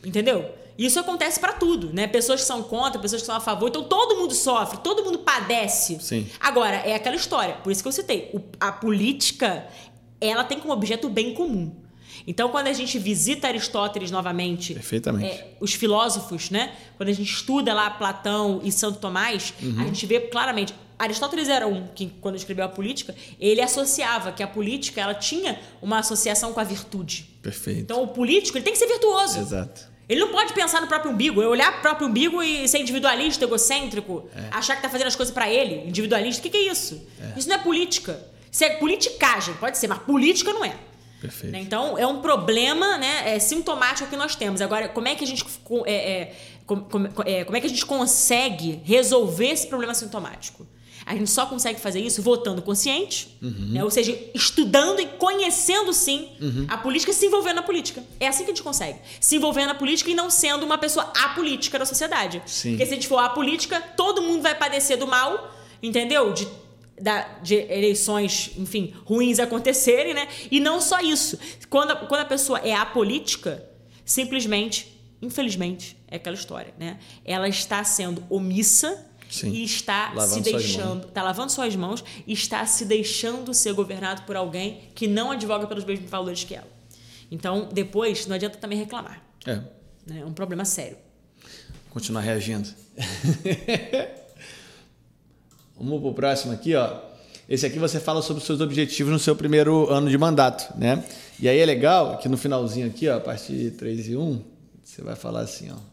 Entendeu? Isso acontece pra tudo, né? Pessoas que são contra, pessoas que são a favor. Então todo mundo sofre, todo mundo padece. Sim. Agora, é aquela história. Por isso que eu citei. O- a política, ela tem como objeto o bem comum. Então, quando a gente visita Aristóteles novamente, é, os filósofos, né? Quando a gente estuda lá Platão e Santo Tomás, Uhum. a gente vê claramente. Aristóteles era um que, quando escreveu a política, ele associava que a política ela tinha uma associação com a virtude. Perfeito. Então, o político ele tem que ser virtuoso. Exato. Ele não pode pensar no próprio umbigo, é olhar pro próprio umbigo e ser individualista, egocêntrico, É. achar que tá fazendo as coisas pra ele, individualista. O que, que é isso? Isso não é política. Isso é politicagem, pode ser, mas política não é. Perfeito. Né? Então, é um problema né, é, sintomático que nós temos. Agora, como é que a gente é, é, com- com- é, como é que a gente consegue resolver esse problema sintomático? A gente só consegue fazer isso votando consciente, né? ou seja, estudando e conhecendo sim a política e se envolvendo na política. É assim que a gente consegue. Se envolvendo na política e não sendo uma pessoa apolítica da sociedade. Sim. Porque se a gente for apolítica, todo mundo vai padecer do mal, entendeu? De da- de eleições, enfim, ruins acontecerem, né? E não só isso. Quando a, quando a pessoa é apolítica, simplesmente, infelizmente, é aquela história, né? Ela está sendo omissa Sim. e está Lavando se deixando, está lavando suas mãos e está se deixando ser governado por alguém que não advoga pelos mesmos valores que ela. Então, depois, não adianta também reclamar. É. né? É um problema sério. Continuar reagindo. <laughs> Vamos pro próximo aqui, ó. Esse aqui você fala sobre os seus objetivos no seu primeiro ano de mandato, né? E aí é legal que no finalzinho aqui, ó, a partir de 3 e 1, você vai falar assim, ó.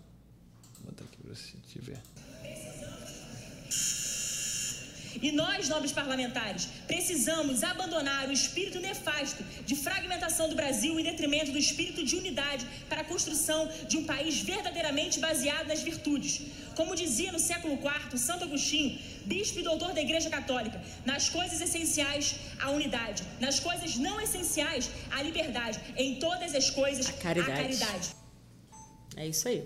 E nós, nobres parlamentares, precisamos abandonar o espírito nefasto de fragmentação do Brasil em detrimento do espírito de unidade para a construção de um país verdadeiramente baseado nas virtudes. Como dizia no século IV Santo Agostinho, bispo e doutor da Igreja Católica, nas coisas essenciais, a unidade, nas coisas não essenciais, a liberdade, em todas as coisas, A caridade. A caridade. É isso aí.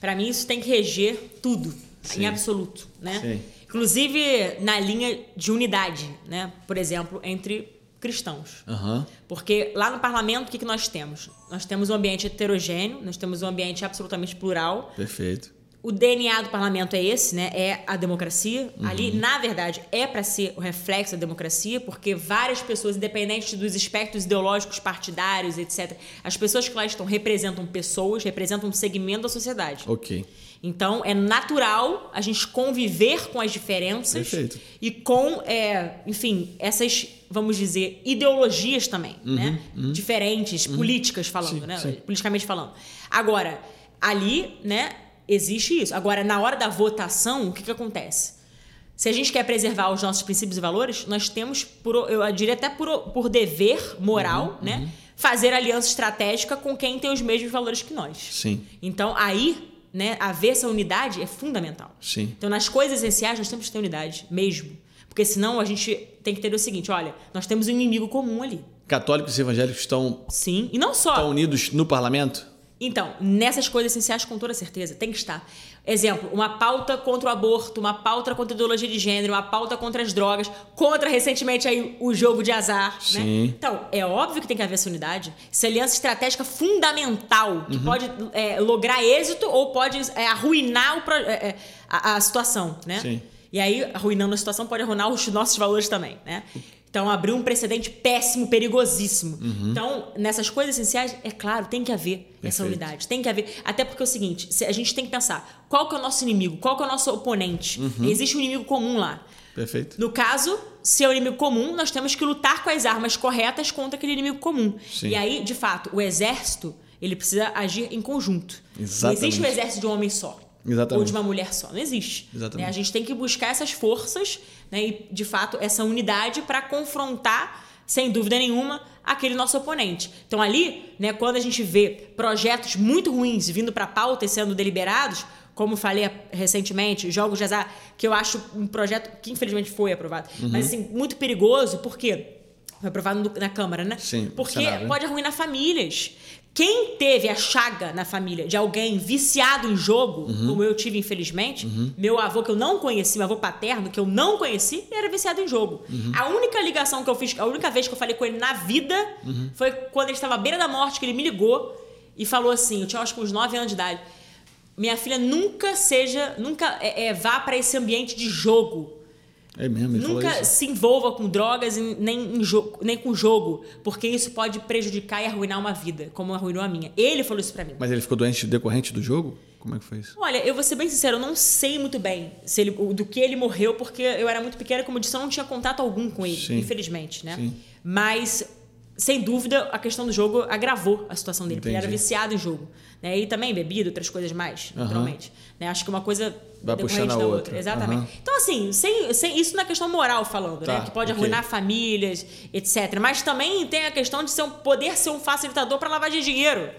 Pra mim, isso tem que reger tudo, Sim. em absoluto, né? Sim. Inclusive na linha de unidade, né? Por exemplo, entre cristãos. Aham. Porque lá no parlamento, o que, que nós temos? Nós temos um ambiente heterogêneo, nós temos um ambiente absolutamente plural. Perfeito. O DNA do parlamento é esse, né? É a democracia. Uhum. Ali, na verdade, é para ser o reflexo da democracia, porque várias pessoas, independente dos espectros ideológicos partidários, etc., as pessoas que lá estão representam pessoas, representam um segmento da sociedade. Ok. Então, é natural a gente conviver com as diferenças Perfeito. e com, é, enfim, essas, vamos dizer, ideologias também, né? Diferentes, políticas falando, Uhum, Sim, né? sim. Politicamente falando. Agora, ali, né, existe isso. Agora, na hora da votação, o que, que acontece? Se a gente quer preservar os nossos princípios e valores, nós temos, por, eu diria até por, por dever moral, Uhum, né? Fazer aliança estratégica com quem tem os mesmos valores que nós. Sim. Então, aí, né, haver essa unidade é fundamental. Sim. Então, nas coisas essenciais, nós temos que ter unidade, mesmo. Porque senão a gente tem que ter o seguinte: olha, nós temos um inimigo comum ali. Católicos e evangélicos estão, Sim. E não só. estão unidos no parlamento? Então, nessas coisas essenciais, com toda certeza, tem que estar. Exemplo, uma pauta contra o aborto, uma pauta contra a ideologia de gênero, uma pauta contra as drogas, contra recentemente aí o jogo de azar, né? Sim. Então, é óbvio que tem que haver essa unidade. Essa aliança estratégica fundamental, que Uhum. pode é, lograr êxito ou pode é, arruinar o é, é, a, a situação, né? Sim. E aí, arruinando a situação, pode arruinar os nossos valores também, né? Então, abrir um precedente péssimo, perigosíssimo. Uhum. Então, nessas coisas essenciais, é claro, tem que haver essa Perfeito. unidade. Tem que haver. Até porque é o seguinte, se- a gente tem que pensar, qual que é o nosso inimigo? Qual que é o nosso oponente? Uhum. Existe um inimigo comum lá. Perfeito. No caso, se é o inimigo comum, nós temos que lutar com as armas corretas contra aquele inimigo comum. Sim. E aí, de fato, o exército, ele precisa agir em conjunto. Exatamente. Não existe o exército de um homem só. Exatamente. Ou de uma mulher só. Não existe. Exatamente. Né? A gente tem que buscar essas forças né? e, de fato, essa unidade para confrontar, sem dúvida nenhuma, aquele nosso oponente. Então, ali, né, quando a gente vê projetos muito ruins vindo para a pauta e sendo deliberados, como falei recentemente, jogos de azar, que eu acho um projeto que infelizmente foi aprovado, Uhum. mas assim, muito perigoso, porque foi aprovado na Câmara, né? Sim, Porque Senado, né? pode arruinar famílias. Quem teve a chaga na família de alguém viciado em jogo, Uhum. como eu tive, infelizmente, meu avô que eu não conheci, meu avô paterno, que eu não conheci, era viciado em jogo. Uhum. A única ligação que eu fiz, a única vez que eu falei com ele na vida Uhum. foi quando ele estava à beira da morte, que ele me ligou e falou assim: eu tinha acho que uns 9 anos de idade. Minha filha nunca seja, nunca é, é, vá para esse ambiente de jogo. É mesmo, Nunca se envolva com drogas e nem, nem com jogo, porque isso pode prejudicar e arruinar uma vida, como arruinou a minha. Ele falou isso pra mim. Mas ele ficou doente decorrente do jogo? Como é que foi isso? Olha, eu vou ser bem sincero, eu não sei muito bem se ele, do que ele morreu, porque eu era muito pequena, como eu disse, eu não tinha contato algum com ele, Sim. infelizmente, né? Sim. Mas, sem dúvida, a questão do jogo agravou a situação dele, porque ele era Entendi. viciado em jogo. Né? E também bebida, outras coisas mais, Aham. naturalmente. Né? Acho que uma coisa Vai puxando a da outra. outra. Exatamente. Aham. Então, assim, sem, sem, isso na questão moral falando, Tá, né? Que pode ok. arruinar famílias, etc. Mas também tem a questão de ser um, poder ser um facilitador para lavar de dinheiro.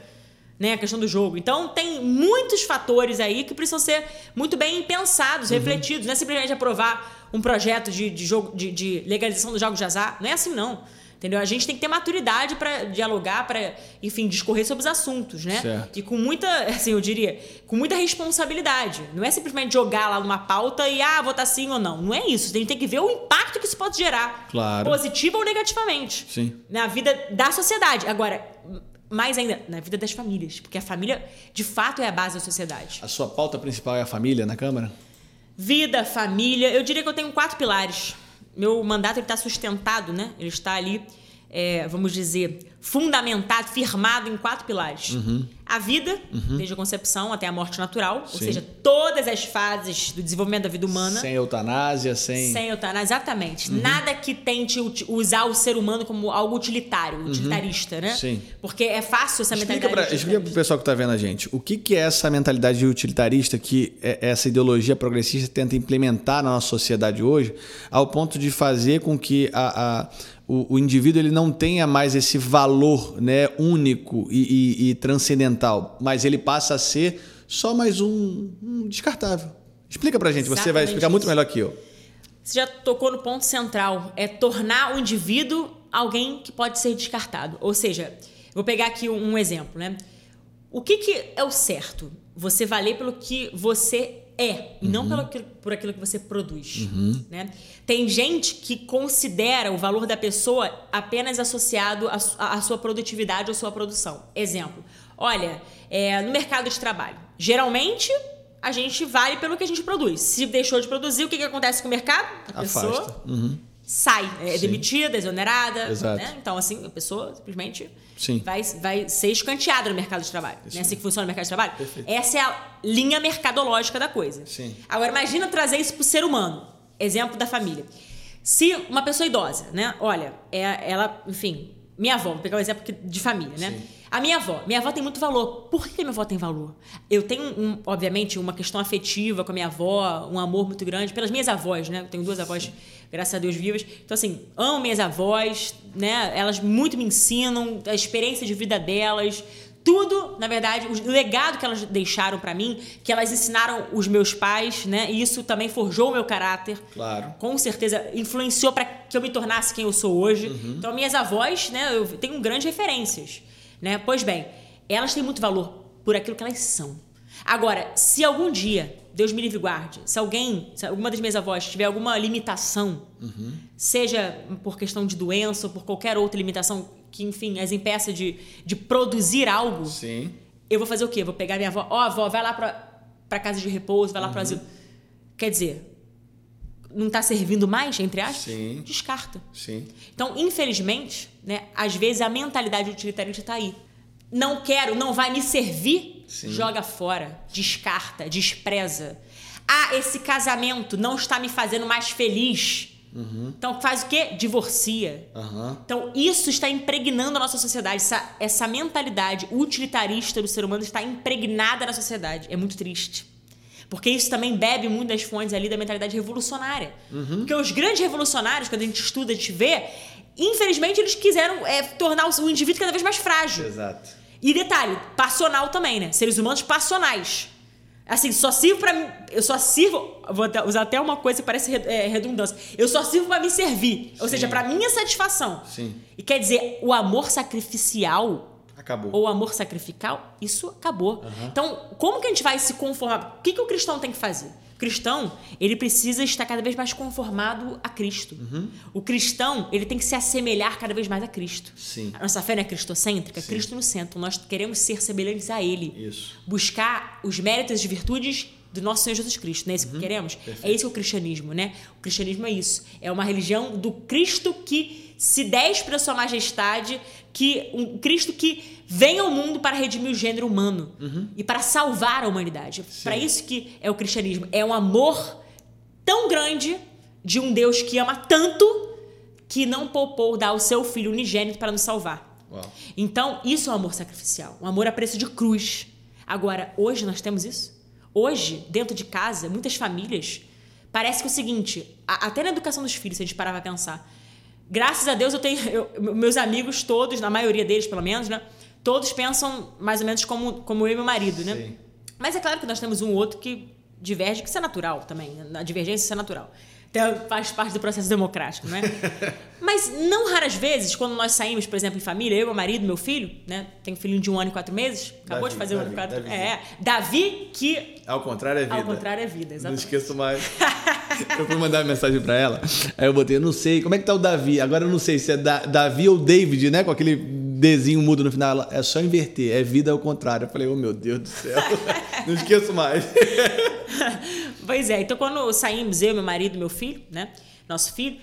Né, a questão do jogo. Então, tem muitos fatores aí que precisam ser muito bem pensados, Uhum. refletidos. Não é simplesmente aprovar um projeto de, de jogo, de, de legalização dos jogos de azar. Não é assim, não. Entendeu? A gente tem que ter maturidade para dialogar, para, enfim, discorrer sobre os assuntos, né? Certo. E com muita, <laughs> assim, eu diria, com muita responsabilidade. Não é simplesmente jogar lá numa pauta e, ah, votar sim ou não. Não é isso. A gente tem que ver o impacto que isso pode gerar. Claro. Positivo ou negativamente. Sim. Na vida da sociedade. Agora, mais ainda, na vida das famílias. Porque a família, de fato, é a base da sociedade. A sua pauta principal é a família na Câmara? Vida, família. Eu diria que eu tenho quatro pilares. Meu mandato está sustentado, né? Ele está ali, é, vamos dizer, fundamentado, firmado em quatro pilares. A vida, desde a concepção até a morte natural, ou Sim. seja, todas as fases do desenvolvimento da vida humana. Sem eutanásia, sem. Sem eutanásia, exatamente. Nada que tente usar o ser humano como algo utilitário, utilitarista, né? Sim. Porque é fácil essa Explica mentalidade. para explica pro pessoal que está vendo a gente. O que, que é essa mentalidade utilitarista que é- essa ideologia progressista tenta implementar na nossa sociedade hoje, ao ponto de fazer com que a, a- o, o indivíduo ele não tenha mais esse valor né, único e, e- e transcendental, mas ele passa a ser só mais um, um descartável. Explica pra gente, você vai Exatamente explicar muito melhor que eu. Você já tocou no ponto central, é tornar o indivíduo alguém que pode ser descartado. Ou seja, vou pegar aqui um, um exemplo, né? O que, que é o certo? Você valer pelo que você é e não pelo, aquilo- por aquilo que você produz. Né? Tem gente que considera o valor da pessoa apenas associado à, à sua produtividade ou sua produção. Exemplo, olha, é, no mercado de trabalho, geralmente a gente vale pelo que a gente produz. Se deixou de produzir, o que, que acontece com o mercado? A Afasta. pessoa Uhum. Sai, é Sim. demitida, exonerada. Exato. né? Então, assim, a pessoa simplesmente Sim. vai, vai ser escanteada no mercado de trabalho. Não é assim que funciona o mercado de trabalho? Perfeito. Essa é a linha mercadológica da coisa. Sim. Agora, imagina trazer isso para o ser humano. Exemplo da família. Se uma pessoa idosa, né? Olha, é, ela, enfim, minha avó, vou pegar um exemplo de família, né? A minha avó. Minha avó tem muito valor. Por que minha avó tem valor? Eu tenho, um, obviamente, uma questão afetiva com a minha avó, um amor muito grande pelas minhas avós, né? Eu tenho duas avós, graças a Deus, vivas. Então, assim, amo minhas avós, né? Elas muito me ensinam, a experiência de vida delas. Tudo, na verdade, o legado que elas deixaram para mim, que elas ensinaram os meus pais, né? E isso também forjou o meu caráter. Claro. Com certeza influenciou para que eu me tornasse quem eu sou hoje. Uhum. Então, minhas avós, né? Eu tenho grandes referências. Né? Pois bem, elas têm muito valor por aquilo que elas são. Agora, se algum dia, Deus me livre e guarde, se alguém, se alguma das minhas avós tiver alguma limitação, Uhum. seja por questão de doença ou por qualquer outra limitação que, enfim, as impeça de, de produzir algo, Sim. eu vou fazer o quê? Vou pegar minha avó, ó, avó, vai lá pra, pra casa de repouso, vai lá Uhum. pro asilo. Quer dizer, não tá servindo mais, entre aspas? Sim. Descarta. Sim. Então, infelizmente, né, às vezes a mentalidade utilitarista está aí. Não quero, não vai me servir, Sim. joga fora, descarta, despreza. Ah, esse casamento não está me fazendo mais feliz. Então faz o quê? Divorcia. Aham. Então, isso está impregnando a nossa sociedade. Essa, essa mentalidade utilitarista do ser humano está impregnada na sociedade. É muito triste. Porque isso também bebe muito das fontes ali da mentalidade revolucionária. Porque os grandes revolucionários, quando a gente estuda, a gente vê, infelizmente eles quiseram é, tornar o indivíduo cada vez mais frágil. Exato. E detalhe, passional também, né? Seres humanos passionais. Assim, só sirvo pra mim. Eu só sirvo. Vou até- usar até uma coisa que parece re- é, redundância. Eu só sirvo pra me servir. Ou Sim. seja, pra minha satisfação. Sim. E quer dizer, o amor sacrificial Acabou. ou o amor sacrificial, isso acabou. Então, como que a gente vai se conformar? O que, que o cristão tem que fazer? Cristão, ele precisa estar cada vez mais conformado a Cristo. Uhum. O cristão, ele tem que se assemelhar cada vez mais a Cristo. Sim. A nossa fé não é cristocêntrica, é Cristo no centro. Nós queremos ser semelhantes a Ele. Isso. Buscar os méritos e virtudes do nosso Senhor Jesus Cristo. Não é isso que queremos? É isso que é o cristianismo, né? O cristianismo é isso. É uma religião do Cristo que se despe da sua majestade, que um Cristo que vem ao mundo para redimir o gênero humano e para salvar a humanidade. Para isso que é o cristianismo. É um amor tão grande de um Deus que ama tanto que não poupou dar o seu filho unigênito para nos salvar. Uau. Então, isso é um amor sacrificial, um amor a preço de cruz. Agora, hoje nós temos isso? Hoje, dentro de casa, muitas famílias, parece que é o seguinte, a- até na educação dos filhos, se a gente parar pra pensar. Graças a Deus eu tenho, eu- meus amigos todos, na maioria deles pelo menos, né? Todos pensam mais ou menos como, como eu e meu marido, né? Sim. Mas é claro que nós temos um outro que diverge, que isso é natural também. A divergência isso é natural. Então, faz parte do processo democrático, né? <laughs> Mas não raras vezes, quando nós saímos, por exemplo, em família, eu, meu marido, meu filho, né? Tenho um filhinho de um ano e quatro meses, acabou Davi, de fazer um ano e quatro Davi. É, Davi, que Ao contrário é vida. ao contrário é vida, Não exatamente. esqueço mais. <laughs> eu fui mandar uma mensagem pra ela. Aí eu botei, eu não sei, como é que tá o Davi? Agora eu não sei se é Da- Davi ou David, né? Com aquele desenho mudo no final. É só inverter, é vida ao contrário. Eu falei, oh meu Deus do céu. <laughs> não esqueço mais. <laughs> Pois é, então quando saímos, eu, meu marido, meu filho, né? Nosso filho,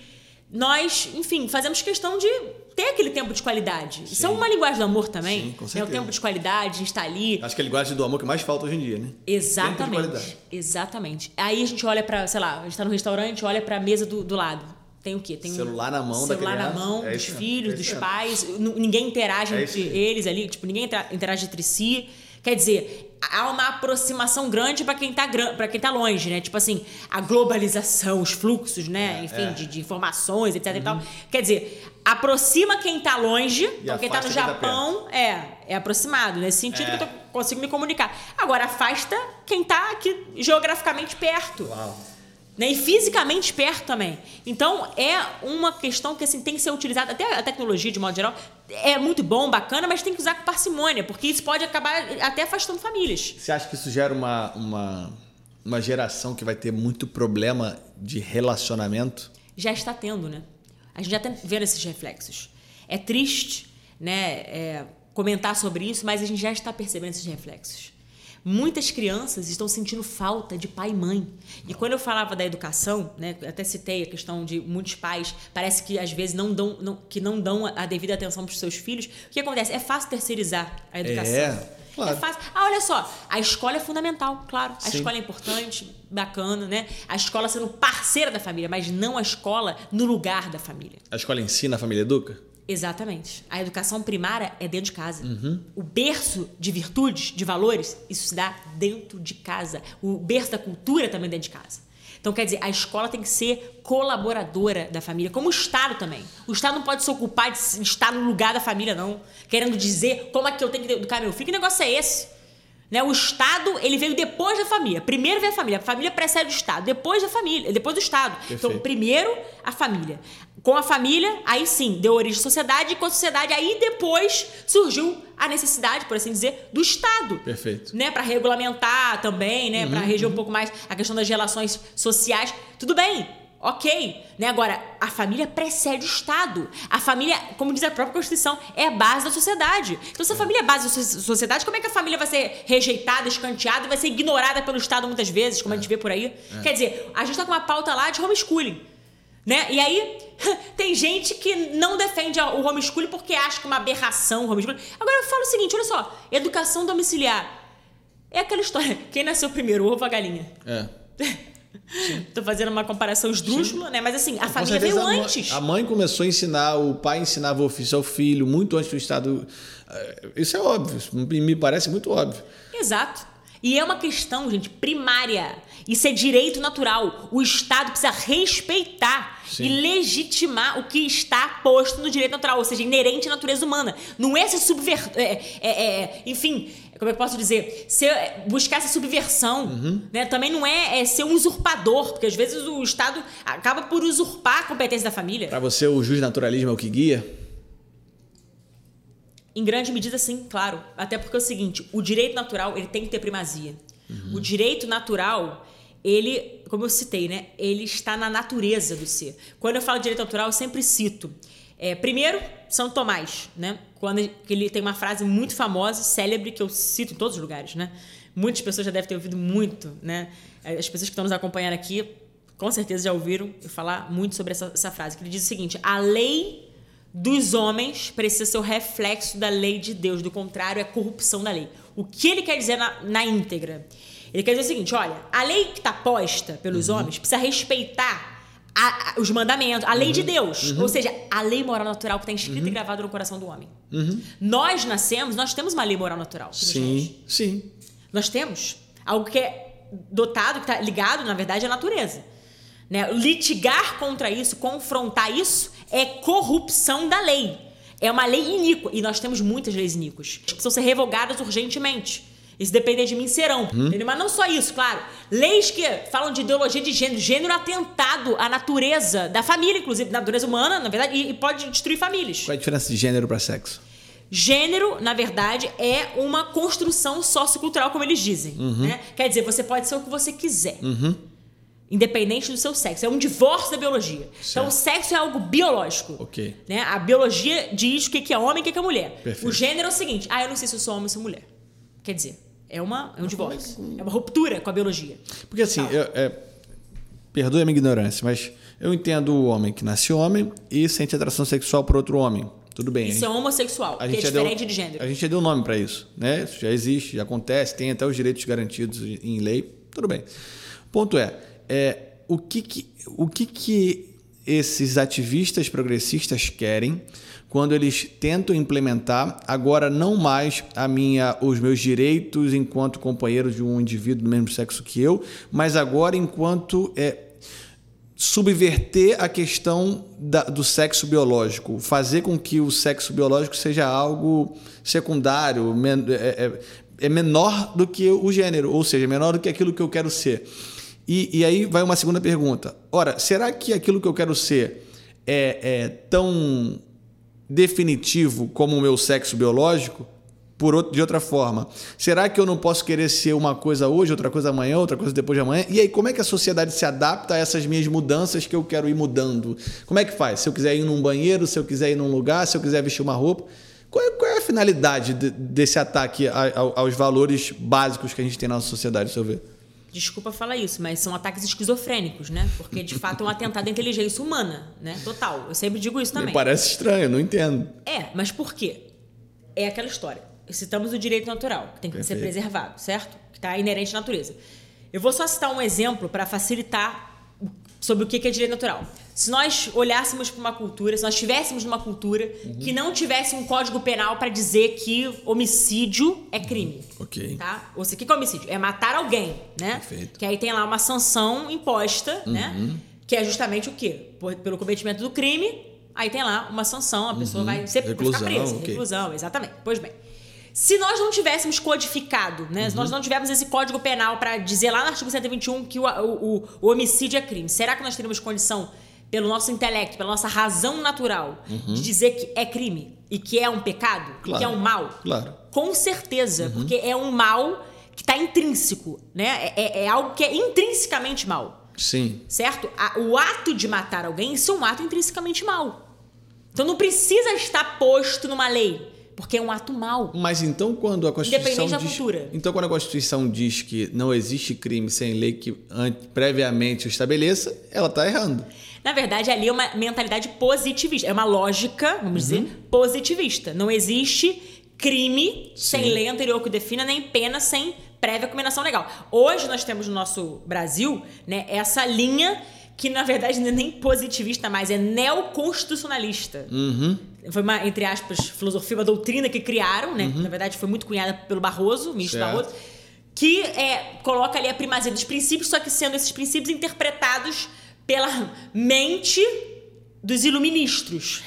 nós, enfim, fazemos questão de ter aquele tempo de qualidade. Isso é uma linguagem do amor também. Sim, com é o certeza. tempo de qualidade, a gente tá ali. Acho que ele gosta do amor que mais falta hoje em dia, né? Tempo de Exatamente. qualidade. Exatamente. Aí a gente olha pra, sei lá, a gente tá no restaurante, olha pra mesa do, do lado. Tem o quê? Tem um Celular na mão da celular na criança. mão É dos filhos, é dos pais. Ninguém interage É entre eles ali, tipo, ninguém inter- interage entre si. Quer dizer, há uma aproximação grande pra quem tá para quem tá longe, né? Tipo assim, a globalização, os fluxos, né? Enfim, é. Uhum. De, de informações, etc e tal. Quer dizer, aproxima quem tá longe, então quem tá no quem tá Japão é, é aproximado, nesse sentido É. que eu tô, consigo me comunicar. Agora, afasta quem tá aqui geograficamente perto. Uau. Né? E fisicamente perto também. Então, é uma questão que assim, tem que ser utilizada, até a tecnologia, de modo geral, é muito bom, bacana, mas tem que usar com parcimônia, porque isso pode acabar até afastando famílias. Você acha que isso gera uma, uma, uma geração que vai ter muito problema de relacionamento? já está tendo, né? A gente já está vendo esses reflexos. É triste, né, é, comentar sobre isso, mas a gente já está percebendo esses reflexos. Muitas crianças estão sentindo falta de pai e mãe. E quando eu falava da educação, né, até citei a questão de muitos pais, parece que às vezes não dão, não- que não dão a devida atenção para os seus filhos. O que acontece? É fácil terceirizar a educação. É, claro. É fácil. Ah, olha só, a escola é fundamental, claro. A Sim. escola é importante, bacana, né? A escola sendo parceira da família, mas não a escola no lugar da família. A escola ensina, a família educa? Exatamente. A educação primária é dentro de casa. Uhum. O berço de virtudes, de valores, isso se dá dentro de casa. O berço da cultura também é dentro de casa. Então, quer dizer, a escola tem que ser colaboradora da família, como o Estado também. O Estado não pode se ocupar de estar no lugar da família, não. Querendo dizer como é que eu tenho que educar meu filho. Que negócio é esse? Né? O Estado, ele veio depois da família. Primeiro veio a família. A família precede o Estado. Depois da família. Depois do Estado. Então, Perfeito. primeiro a família. Com a família, aí sim, deu origem à sociedade. E com a sociedade, aí depois surgiu a necessidade, por assim dizer, do Estado. Perfeito. Né? Para regulamentar também, né? Para reger um pouco mais a questão das relações sociais. Tudo bem. Ok, né? Agora, a família precede o Estado. A família, como diz a própria Constituição, é a base da sociedade. Então, se a família é a base da so- sociedade, como é que a família vai ser rejeitada, escanteada vai ser ignorada pelo Estado muitas vezes, como a gente vê por aí? Quer dizer, a gente tá com uma pauta lá de homeschooling. Né? E aí, <laughs> tem gente que não defende o homeschooling porque acha que é uma aberração o homeschooling. Agora, eu falo o seguinte, olha só. Educação domiciliar. É aquela história. <laughs> Quem nasceu primeiro, o ovo ou a galinha? É. <laughs> Tô fazendo uma comparação esdrúxula, né? Mas assim, a Com família veio a antes. A mãe começou a ensinar, o pai ensinava o ofício ao filho muito antes do Estado. Eh, Isso é óbvio, me parece muito óbvio. Exato. E é uma questão, gente, primária. Isso é direito natural. O Estado precisa respeitar Sim. e legitimar o que está posto no direito natural, ou seja, inerente à natureza humana. Não é se subverter. É, é, é, enfim, como é que eu posso dizer? Se, buscar essa subversão. Uhum. Né? Também não é, é ser um usurpador, porque às vezes o Estado acaba por usurpar a competência da família. Para você, o juiz naturalismo é o que guia? Em grande medida, sim, claro. Até porque é o seguinte, o direito natural ele tem que ter primazia. O direito natural, ele, como eu citei, né, ele está na natureza do ser. Quando eu falo de direito natural, eu sempre cito. é, primeiro, São Tomás, né? Quando ele tem uma frase muito famosa, célebre, que eu cito em todos os lugares, né? Muitas pessoas já devem ter ouvido muito, né? As pessoas que estão nos acompanhando aqui, com certeza já ouviram eu falar muito sobre essa, essa frase, que ele diz o seguinte: a lei dos homens precisa ser o reflexo da lei de Deus, do contrário, é corrupção da lei. O que ele quer dizer na, na íntegra? Ele quer dizer o seguinte: olha, a lei que está posta pelos homens precisa respeitar a- a- os mandamentos, a lei de Deus. Ou seja, a lei moral natural que está escrita e gravada no coração do homem. Nós nascemos, nós temos uma lei moral natural. Sim, sim. Nós temos algo que é dotado, que está ligado, na verdade, à natureza. Né? Litigar contra isso, confrontar isso, é corrupção da lei. É uma lei iníqua. E nós temos muitas leis iníquas que precisam ser revogadas urgentemente. E se depender de mim, serão. Entendeu? Mas não só isso, claro. Leis que falam de ideologia de gênero. Gênero atentado à natureza da família, inclusive, da natureza humana, na verdade, e, e pode destruir famílias. Qual é a diferença de gênero para sexo? Gênero, na verdade, é uma construção sociocultural, como eles dizem. Né? Quer dizer, você pode ser o que você quiser. Independente do seu sexo. É um divórcio da biologia. Então, o sexo é algo biológico. Né? A biologia diz o que é homem e o que é mulher. Perfeito. O gênero é o seguinte: ah, eu não sei se eu sou homem ou sou mulher. Quer dizer, é, uma, é um divórcio. É uma ruptura com a biologia. Porque assim, eu, é, perdoe a minha ignorância, mas eu entendo o homem que nasce homem e sente atração sexual por outro homem. Tudo bem. Isso é homossexual, a que é gente já deu- diferente de gênero. A gente já deu nome para isso, né? Isso já existe, já acontece, tem até os direitos garantidos em lei. Tudo bem. O ponto é, é o que que, o que que esses ativistas progressistas querem quando eles tentam implementar agora não mais a minha os meus direitos enquanto companheiro de um indivíduo do mesmo sexo que eu, mas agora enquanto é, subverter a questão da- do sexo biológico, fazer com que o sexo biológico seja algo secundário, men- é, é- é menor do que o gênero, ou seja, menor do que aquilo que eu quero ser. E, e aí vai uma segunda pergunta. Ora, será que aquilo que eu quero ser é, é tão definitivo como o meu sexo biológico? Por outro, de outra forma, será que eu não posso querer ser uma coisa hoje, outra coisa amanhã, outra coisa depois de amanhã? E aí, como é que a sociedade se adapta a essas minhas mudanças que eu quero ir mudando? Como é que faz? Se eu quiser ir num banheiro, se eu quiser ir num lugar, se eu quiser vestir uma roupa? Qual é, qual é a finalidade de- desse ataque a- ao- aos valores básicos que a gente tem na nossa sociedade, ao seu ver? Desculpa falar isso, mas são ataques esquizofrênicos, né? Porque de fato é um atentado à inteligência humana, né? Total. Eu sempre digo isso Me também. parece estranho, não entendo. É, mas por quê? É aquela história. Citamos o direito natural, que tem que ser Perfeito. preservado, certo? Que está inerente à natureza. Eu vou só citar um exemplo para facilitar sobre o que é direito natural. Se nós olhássemos para uma cultura, se nós estivéssemos numa cultura Uhum. que não tivesse um código penal para dizer que homicídio é crime. Ok. Tá? Ou seja, o que é homicídio? É matar alguém, né? Perfeito. Que aí tem lá uma sanção imposta, né? Que é justamente o quê? Pelo cometimento do crime, aí tem lá uma sanção, a pessoa vai ser Reclusão, ficar presa. ok. Reclusão, exatamente. Pois bem. Se nós não tivéssemos codificado, né? Se nós não tivéssemos esse código penal para dizer lá no artigo 121 que o, o, o- homicídio é crime, será que nós teríamos condição, pelo nosso intelecto, pela nossa razão natural, de dizer que é crime e que é um pecado, e Claro. que é um mal? Claro. Com certeza, porque é um mal que está intrínseco, né? É, é algo que é intrinsecamente mal, Sim. certo? O ato de matar alguém, isso é um ato intrinsecamente mal. Então não precisa estar posto numa lei, porque é um ato mal. Mas então quando a Constituição Independente da diz, cultura. Então quando a Constituição diz que não existe crime sem lei que previamente o estabeleça, ela está errando. Na verdade, ali é uma mentalidade positivista, é uma lógica, vamos Uhum. dizer, positivista. Não existe crime sem lei anterior que defina, nem pena sem prévia combinação legal. Hoje nós temos no nosso Brasil, né, essa linha que na verdade não é nem positivista mais, é neoconstitucionalista. Foi uma, entre aspas, filosofia, uma doutrina que criaram, né? Na verdade foi muito cunhada pelo Barroso, ministro Certo. Barroso, que é, coloca ali a primazia dos princípios, só que sendo esses princípios interpretados pela mente dos iluministros,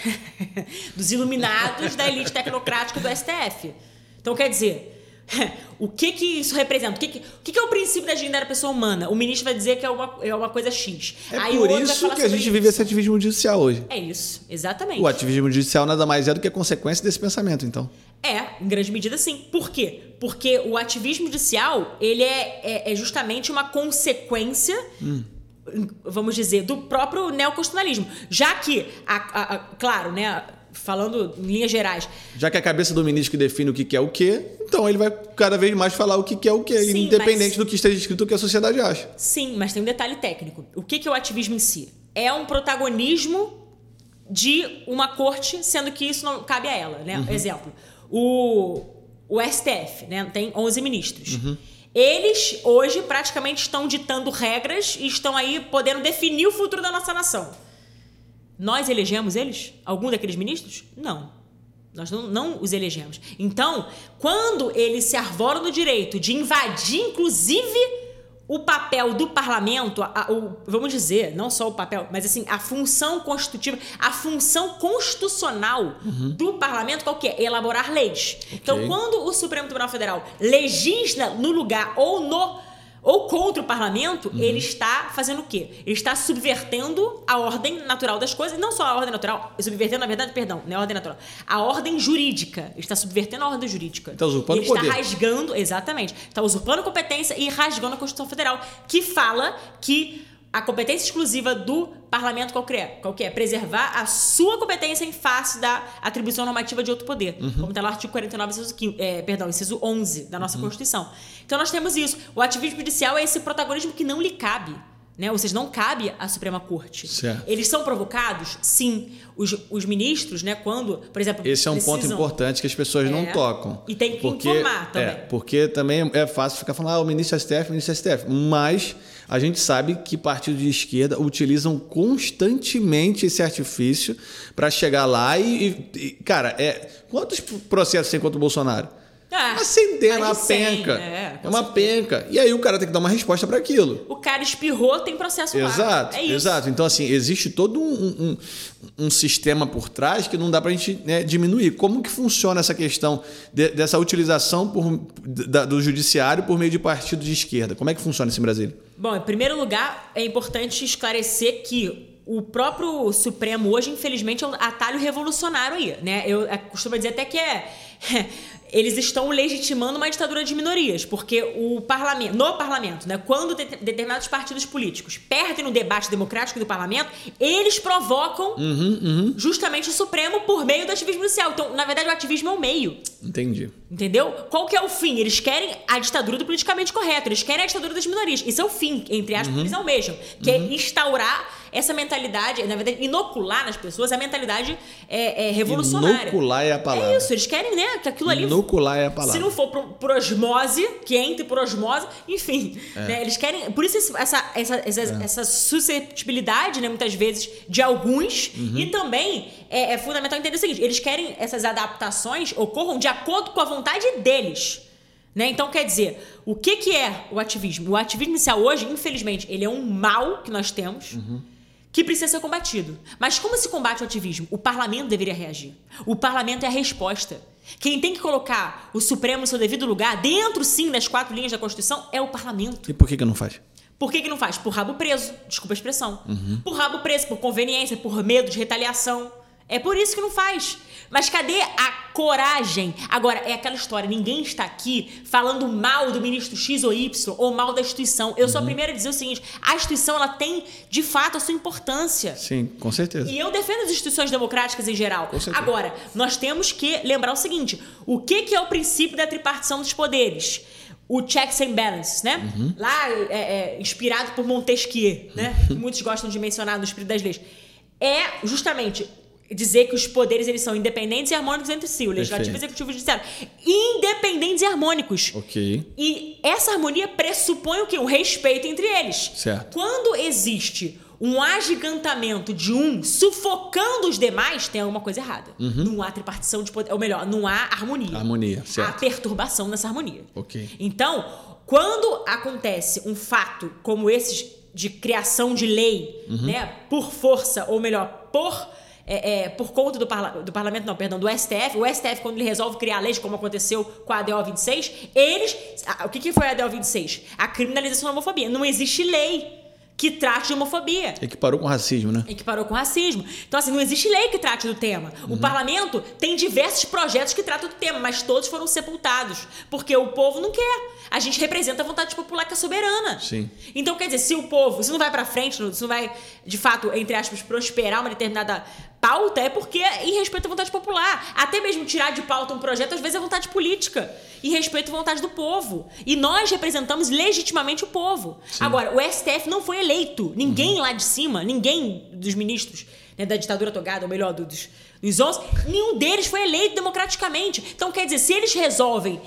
<laughs> dos iluminados da elite tecnocrática do STF. Então, quer dizer, <laughs> o que que isso representa? O que que, o que que é o princípio da dignidade da pessoa humana? O ministro vai dizer que é uma, é uma coisa X. É Aí por isso que a gente isso. vive esse ativismo judicial hoje. É isso, exatamente. O ativismo judicial nada mais é do que a consequência desse pensamento, então. É, em grande medida sim. Por quê? Porque o ativismo judicial, ele é, é, é justamente uma consequência, vamos dizer, do próprio neoconstitucionalismo. Já que, a, a- a- claro, né, falando em linhas gerais, Já que a cabeça do ministro que define o que é o quê, então ele vai cada vez mais falar o que é o quê, Sim, independente mas- do que esteja escrito o que a sociedade acha. sim, mas tem um detalhe técnico. O que que é o ativismo em si? É um protagonismo de uma corte, sendo que isso não cabe a ela, né? Exemplo, o, o STF, né? Tem 11 ministros. Eles hoje praticamente estão ditando regras e estão aí podendo definir o futuro da nossa nação. Nós elegemos eles? Algum daqueles ministros? Não. Nós não, não os elegemos. Então, quando eles se arvoram no direito de invadir, inclusive, o papel do parlamento, a- o- vamos dizer, não só o papel, mas assim, a função constitutiva, a função constitucional do parlamento, qual que é? Elaborar leis. Então, quando o Supremo Tribunal Federal legisla no lugar ou no ou contra o parlamento, ele está fazendo o quê? Ele está subvertendo a ordem natural das coisas, não só a ordem natural, subvertendo, na verdade, perdão, não é a ordem natural, a ordem jurídica. Ele está subvertendo a ordem jurídica. Está usurpando ele o poder. está rasgando, exatamente, está usurpando competência e rasgando a Constituição Federal, que fala que a competência exclusiva do parlamento qual que é? Qual que é? Preservar a sua competência em face da atribuição normativa de outro poder. Uhum. Como está no artigo 49, inciso, 15, é, perdão, inciso 11 da Uhum. nossa Constituição. Então nós temos isso. O ativismo judicial é esse protagonismo que não lhe cabe. Né? Ou seja, não cabe à Suprema Corte. Certo. Eles são provocados? Sim. Os, os ministros, né, quando, por exemplo. Esse é um ponto precisam- importante que as pessoas não É. tocam. E tem que informar também. É, porque também é fácil ficar falando, ah, o ministro STF, o ministro STF. Mas a gente sabe que partidos de esquerda utilizam constantemente esse artifício para chegar lá e, e- Cara, é, quantos processos tem contra o Bolsonaro? Ah, uma centena, uma mais de 100, penca. é, É, uma penca. E aí o cara tem que dar uma resposta para aquilo. O cara espirrou, tem processo lá. Exato, É exato. Então, assim, existe todo um, um, um sistema por trás que não dá para a gente né, diminuir. Como que funciona essa questão de- dessa utilização por- da- do judiciário por meio de partidos de esquerda? Como é que funciona isso em Brasília? Bom, em primeiro lugar, é importante esclarecer que o próprio Supremo hoje, infelizmente, é um atalho revolucionário aí, né? Eu eh, costumo dizer até que é... <laughs> Eles estão legitimando uma ditadura de minorias, porque o parlamento, no parlamento, né, quando de- determinados partidos políticos perdem no debate democrático do parlamento, eles provocam justamente o Supremo por meio do ativismo judicial. Então, na verdade, o ativismo é o meio. Entendi. Entendeu? Qual que é o fim? Eles querem a ditadura do politicamente correto, eles querem a ditadura das minorias. Isso é o fim, entre aspas, que eles almejam. Que é instaurar essa mentalidade, na verdade, inocular nas pessoas a mentalidade é, é, revolucionária. Inocular é a palavra. É isso, eles querem, né, né? Que aquilo ali. Inocular é a palavra. Se não for por, por osmose, que entre por osmose, enfim. É. né, Eles querem. Por isso essa, essa, essa, essa susceptibilidade, né, muitas vezes, de alguns. Uhum. E também é, é fundamental entender o seguinte: eles querem essas adaptações ocorram de acordo com a vontade deles. Né? Então, quer dizer, o que, que é o ativismo? O ativismo inicial hoje, infelizmente, ele é um mal que nós temos que precisa ser combatido. Mas como se combate o ativismo? O parlamento deveria reagir. O parlamento é a resposta. Quem tem que colocar o Supremo no seu devido lugar, dentro sim das quatro linhas da Constituição, é o parlamento. E por que que não faz? Por que, que não faz? Por rabo preso. Desculpa a expressão. Por rabo preso, por conveniência, por medo de retaliação. É por isso que não faz. Mas cadê a coragem? Agora, é aquela história: ninguém está aqui falando mal do ministro X ou Y ou mal da instituição. Eu sou a primeira a dizer o seguinte: a instituição ela tem, de fato, a sua importância. Sim, com certeza. E eu defendo as instituições democráticas em geral. Agora, nós temos que lembrar o seguinte: o que, que é o princípio da tripartição dos poderes? O checks and balances, né? Uhum. Lá, é, é, inspirado por Montesquieu, né? Que muitos gostam de mencionar no Espírito das Leis. É justamente dizer que os poderes eles são independentes e harmônicos entre si, o legislativo, Perfeito. executivo e judiciário. Independentes e harmônicos. Ok. E essa harmonia pressupõe o quê? Um respeito entre eles. Certo. Quando existe um agigantamento de um sufocando os demais, tem alguma coisa errada. Não há tripartição de poder. Ou melhor, não há harmonia. Uhum. Harmonia, Há certo. perturbação nessa harmonia. Ok. Então, quando acontece um fato como esses de criação de lei, Uhum. né, por força, ou melhor, por é, é, por conta do, parla- do parlamento, não, perdão, do STF, o STF, quando ele resolve criar leis, como aconteceu com a ADO 26, eles. ah, O que, que foi a ADO 26? A criminalização da homofobia. Não existe lei que trate de homofobia Equiparou com racismo, né? equiparou com racismo. Então, assim, não existe lei que trate do tema. Uhum. O parlamento tem diversos projetos que tratam do tema, mas todos foram sepultados. Porque o povo não quer. A gente representa a vontade popular que é soberana. Sim. Então, quer dizer, se o povo, se não vai pra frente, se não vai, de fato, entre aspas, prosperar uma determinada pauta, é porque é em respeito à vontade popular. Até mesmo tirar de pauta um projeto, às vezes é vontade política. Em respeito à vontade do povo. E nós representamos legitimamente o povo. Agora, o STF não foi eleito. Ninguém lá de cima, ninguém dos ministros né, da ditadura togada, ou melhor, do- dos, dos 11, nenhum deles foi eleito democraticamente. Então, quer dizer, se eles resolvem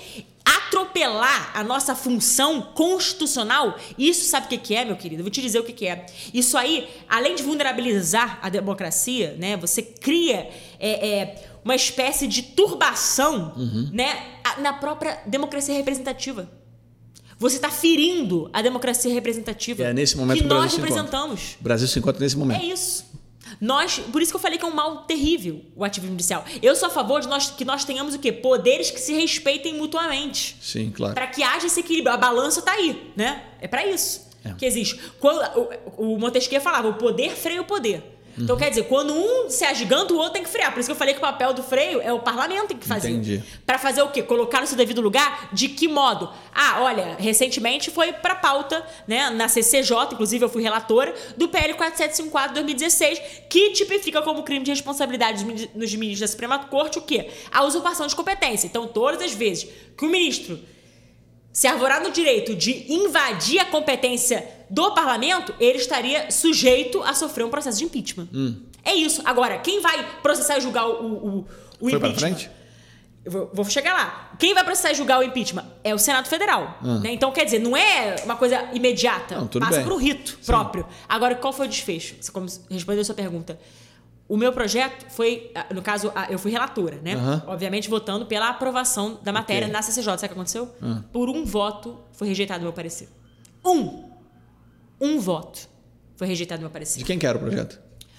atropelar a nossa função constitucional, isso sabe o que que é, meu querido? Eu vou te dizer o que que é. Isso aí, além de vulnerabilizar a democracia, né, você cria é, é, uma espécie de turbação né, a- na própria democracia representativa. Você está ferindo a democracia representativa É nesse momento que que nós se encontra. representamos. O Brasil se encontra nesse momento. É isso. Nós, por isso que eu falei que é um mal terrível o ativismo judicial. Eu sou a favor de nós, que nós tenhamos o quê? Poderes que se respeitem mutuamente. Sim, claro. Para que haja esse equilíbrio. A balança tá aí, né? É para isso É. que existe. Quando, o, o Montesquieu falava, o poder freia o poder. Uhum. Então, quer dizer, quando um se agiganta, o outro tem que frear. Por isso que eu falei que o papel do freio é o parlamento tem que fazer. Entendi. Para fazer o quê? Colocar no seu devido lugar? De que modo? Ah, olha, recentemente foi para pauta, né, na CCJ, inclusive eu fui relatora, do PL 4754 2016, que tipifica como crime de responsabilidade dos ministros da Suprema Corte o quê? A usurpação de competência. Então, todas as vezes que o ministro se arvorar no direito de invadir a competência do parlamento, ele estaria sujeito a sofrer um processo de impeachment. É isso. Agora, quem vai processar e julgar o, o, o Foi pra impeachment? frente? Eu vou, vou chegar lá. Quem vai processar e julgar o impeachment é o Senado Federal. né? Então, quer dizer, não é uma coisa imediata. Ah. Não, tudo Passa bem. por um rito próprio. Agora, qual foi o desfecho? Você respondeu a sua pergunta. O meu projeto foi, ah, no caso, ah, eu fui relatora, né? Aham. Obviamente votando pela aprovação da matéria Ok. na CCJ. Sabe o que aconteceu? Ah. Por um voto foi rejeitado o meu parecer. Um! Um voto foi rejeitado o meu parecer. De quem que era o projeto?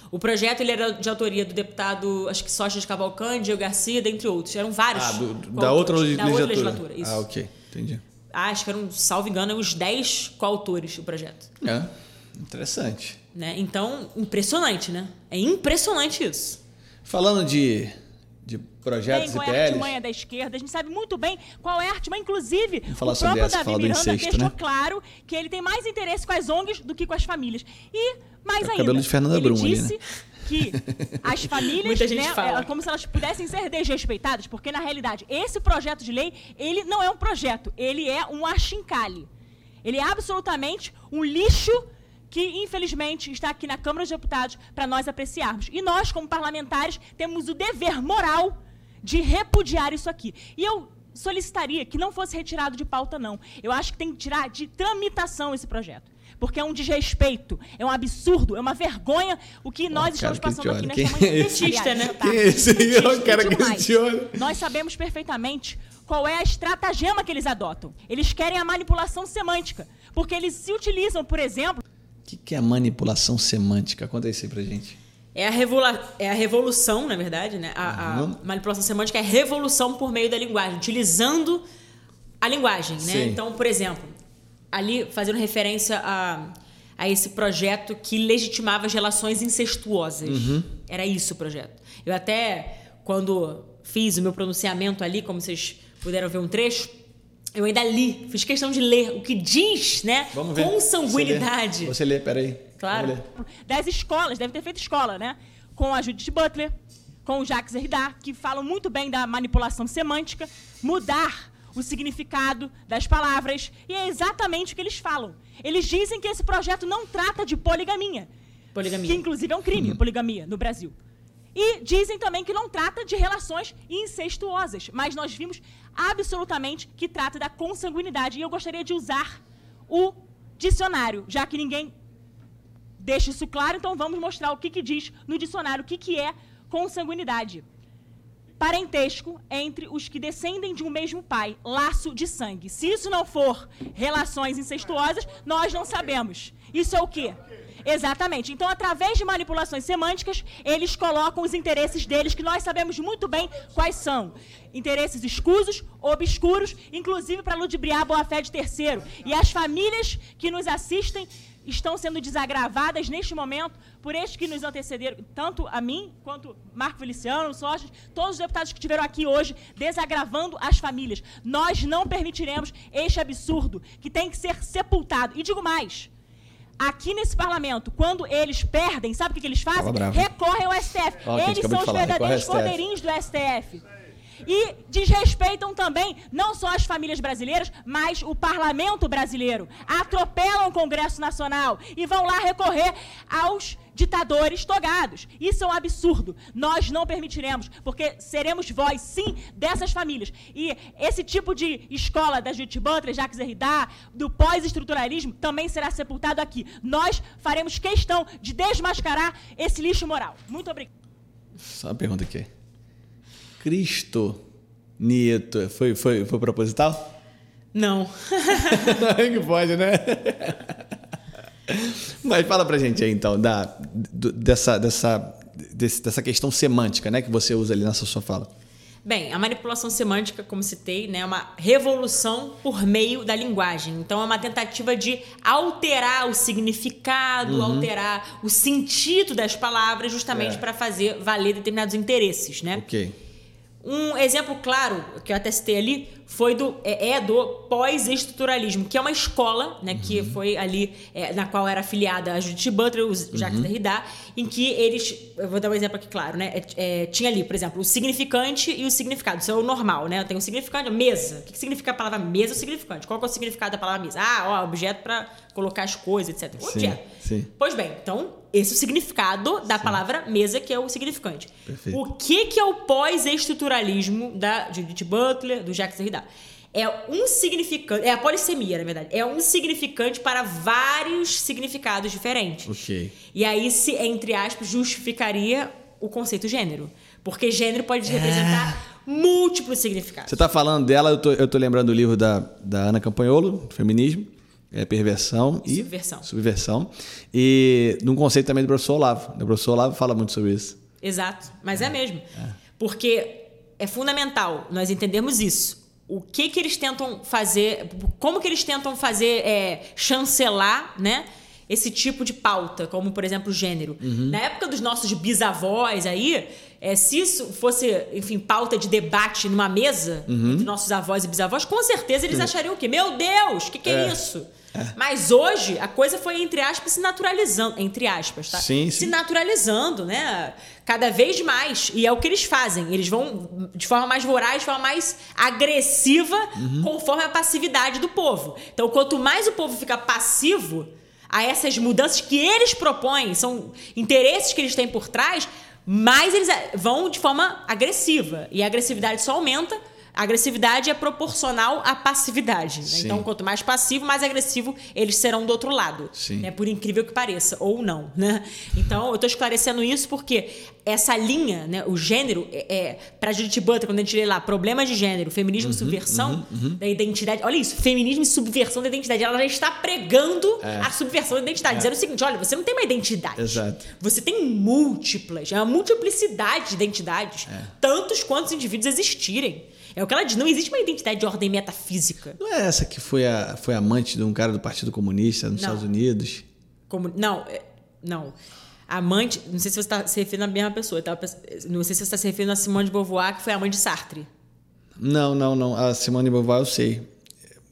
O projeto ele era de autoria do deputado, acho que Sócio de Cavalcante, Diego Garcia, dentre outros. Eram vários. Ah, do- da outra Da legislatura. outra legislatura, isso. Ah, ok. Entendi. Acho que eram, salvo engano, uns 10 coautores do projeto. É. Interessante. Né? Então, impressionante, né? É impressionante isso. Falando de, de projetos Bem, e qual é a PLs. artimanha da esquerda, a gente sabe muito bem qual é a artimanha. Inclusive, Vamos falar o sobre próprio essa, Davi Miranda incesto, deixou né? claro que ele tem mais interesse com as ONGs do que com as famílias. E, mais É o ainda, cabelo de Fernanda ele Brum ali, disse né? que as <laughs> famílias, né, fala. é como se elas pudessem ser desrespeitadas, porque, na realidade, esse projeto de lei, ele não é um projeto, ele é um achincalhe. Ele é absolutamente um lixo que, infelizmente, está aqui na Câmara dos Deputados para nós apreciarmos. E nós, como parlamentares, temos o dever moral de repudiar isso aqui. E eu solicitaria que não fosse retirado de pauta, não. Eu acho que tem que tirar de tramitação esse projeto. Porque é um desrespeito, é um absurdo, é uma vergonha o que nós cara, estamos passando aqui nesta manhã. é? Petista, né? Aliás, Quem é esse? Petista. O cara que. Nós sabemos perfeitamente qual é a estratagema que eles adotam. Eles querem a manipulação semântica. Porque eles se utilizam, por exemplo, que, que é manipulação semântica? Conta isso aí pra gente. É a, revolu- é a revolução, na verdade, né? A, a Uhum. manipulação semântica é a revolução por meio da linguagem, utilizando a linguagem, né? Sim. Então, por exemplo, ali fazendo referência a, a esse projeto que legitimava as relações incestuosas. Uhum. Era isso o projeto. Eu até, quando fiz o meu pronunciamento ali, como vocês puderam ver um trecho, eu ainda li, fiz questão de ler o que diz, né? Vamos ver. Com Você sanguinidade. lê, Você lê, peraí. Claro. Vamos ler. das escolas, deve ter feito escola, né? Com a Judith Butler, com o Jacques Derrida, que falam muito bem da manipulação semântica, mudar o significado das palavras, e é exatamente o que eles falam. Eles dizem que esse projeto não trata de poligamia, Poligamia. que inclusive é um crime, poligamia, no Brasil. E dizem também que não trata de relações incestuosas, mas nós vimos absolutamente que trata da consanguinidade. E eu gostaria de usar o dicionário, já que ninguém deixa isso claro, então vamos mostrar o que, que diz no dicionário, o que, que é consanguinidade. Parentesco entre os que descendem de um mesmo pai, laço de sangue. Se isso não for relações incestuosas, nós não sabemos. Isso é o quê? Exatamente. Então, através de manipulações semânticas, eles colocam os interesses deles, que nós sabemos muito bem quais são. Interesses escusos, obscuros, inclusive para ludibriar a boa-fé de terceiro. E as famílias que nos assistem estão sendo desagravadas neste momento por estes que nos antecederam, tanto a mim quanto Marco Feliciano, Sócrates, todos os deputados que estiveram aqui hoje, desagravando as famílias. Nós não permitiremos este absurdo que tem que ser sepultado. E digo mais. Aqui nesse parlamento, quando eles perdem, sabe o que, que eles fazem? Recorrem ao STF. Gente eles são os falar, verdadeiros cordeirinhos do STF. E desrespeitam também não só as famílias brasileiras, mas o parlamento brasileiro. Atropelam o Congresso Nacional e vão lá recorrer aos ditadores togados. Isso é um absurdo. Nós não permitiremos, porque seremos voz, sim, dessas famílias. E esse tipo de escola da Judith Butler, Jacques Derrida, do pós-estruturalismo, também será sepultado aqui. Nós faremos questão de desmascarar esse lixo moral. Muito obrigada. Só uma pergunta aqui. Cristo Nieto foi, foi, foi proposital? Não. <laughs> Não é que pode, né? <laughs> Mas fala pra gente aí, então, da, dessa, dessa, dessa questão semântica, né? Que você usa ali nessa sua fala. Bem, a manipulação semântica, como citei, né, é uma revolução por meio da linguagem. Então, é uma tentativa de alterar o significado, alterar o sentido das palavras, justamente É. para fazer valer determinados interesses, né? Ok. Um exemplo claro, que eu até citei ali, foi do, é, é do pós-estruturalismo, que é uma escola, né, que foi ali, é, na qual era afiliada a Judith Butler, o Jacques Derrida, em que eles, eu vou dar um exemplo aqui claro, né, é, é, tinha ali, por exemplo, o significante e o significado, isso é o normal, né, tem o significante, mesa, o que, significa a palavra mesa o significante? Qual é o significado da palavra mesa? Ah, ó, objeto para colocar as coisas, etc. Sim, Objeto. sim. Pois bem, então, esse é o significado da palavra mesa, que é o significante. Perfeito. O que, que é o pós-estruturalismo da Judith Butler, do Jacques Derrida? É um significante, é a polissemia, na verdade. É um significante para vários significados diferentes. Ok. E aí, se, entre aspas, justificaria o conceito gênero. Porque gênero pode representar múltiplos significados. Você tá falando dela, eu tô, eu tô lembrando do livro da, da Ana Campanholo, Feminismo, é Perversão e Subversão. Subversão. E num conceito também do professor Olavo. O professor Olavo fala muito sobre isso. Exato, mas é mesmo. Porque é fundamental nós entendermos isso. O que que eles tentam fazer, como que eles tentam fazer é, chancelar, né? Esse tipo de pauta, como por exemplo o gênero. Na época dos nossos bisavós aí, é, se isso fosse, enfim, pauta de debate numa mesa entre nossos avós e bisavós, com certeza eles achariam o quê? Meu Deus, o que, que é, É. isso? Mas hoje a coisa foi, entre aspas, se naturalizando. Entre aspas, tá? Sim, Se sim. naturalizando, né? Cada vez mais. E é o que eles fazem. Eles vão de forma mais voraz, de forma mais agressiva, Uhum. conforme a passividade do povo. Então, quanto mais o povo fica passivo a essas mudanças que eles propõem, são interesses que eles têm por trás, mais eles eh, vão de forma agressiva. E a agressividade só aumenta. A agressividade é proporcional à passividade. né? Então, quanto mais passivo, mais agressivo eles serão do outro lado. Sim. né? Por incrível que pareça, ou não. Né? Então, eu estou esclarecendo isso porque essa linha, né, o gênero, é, é, para Judith Butler, quando a gente lê lá, problemas de gênero, feminismo e Uhum, subversão da identidade. Olha isso, feminismo e subversão da identidade. Ela já está pregando a subversão da identidade, dizendo o seguinte: olha, você não tem uma identidade. É. Exato. Você tem múltiplas, é uma multiplicidade de identidades, É. tantos quantos indivíduos existirem. É o que ela diz, não existe uma identidade de ordem metafísica. Não é essa que foi, a, foi amante de um cara do Partido Comunista nos Não. Estados Unidos? Como, não, é- não. Amante, não sei se você está se referindo à mesma pessoa. pens- não sei se você está se referindo a Simone de Beauvoir, que foi a mãe de Sartre. Não, não, não. A Simone de Beauvoir eu sei.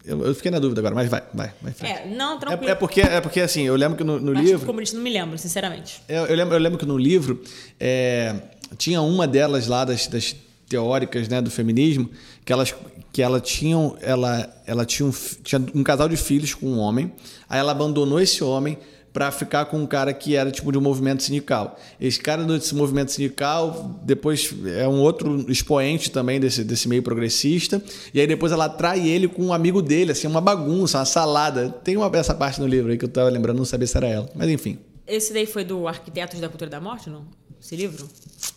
Eu, eu fiquei na dúvida agora, mas vai, vai, vai. É, não, tranquilo. É, é porque, é porque, assim, eu lembro que no, no Partido livro. Comunista não me lembro, sinceramente. Eu, eu lembro, eu lembro que no livro é, tinha uma delas lá das, das teóricas né, do feminismo que elas que ela tinham ela ela tinha um, tinha um casal de filhos com um homem aí ela abandonou esse homem para ficar com um cara que era tipo de um movimento sindical esse cara desse movimento sindical depois é um outro expoente também desse, desse meio progressista e aí depois ela trai ele com um amigo dele assim uma bagunça uma salada tem uma essa parte no livro aí que eu tava lembrando não sabia se era ela mas enfim Esse daí foi do Arquitetos da Cultura da Morte, não? Esse livro?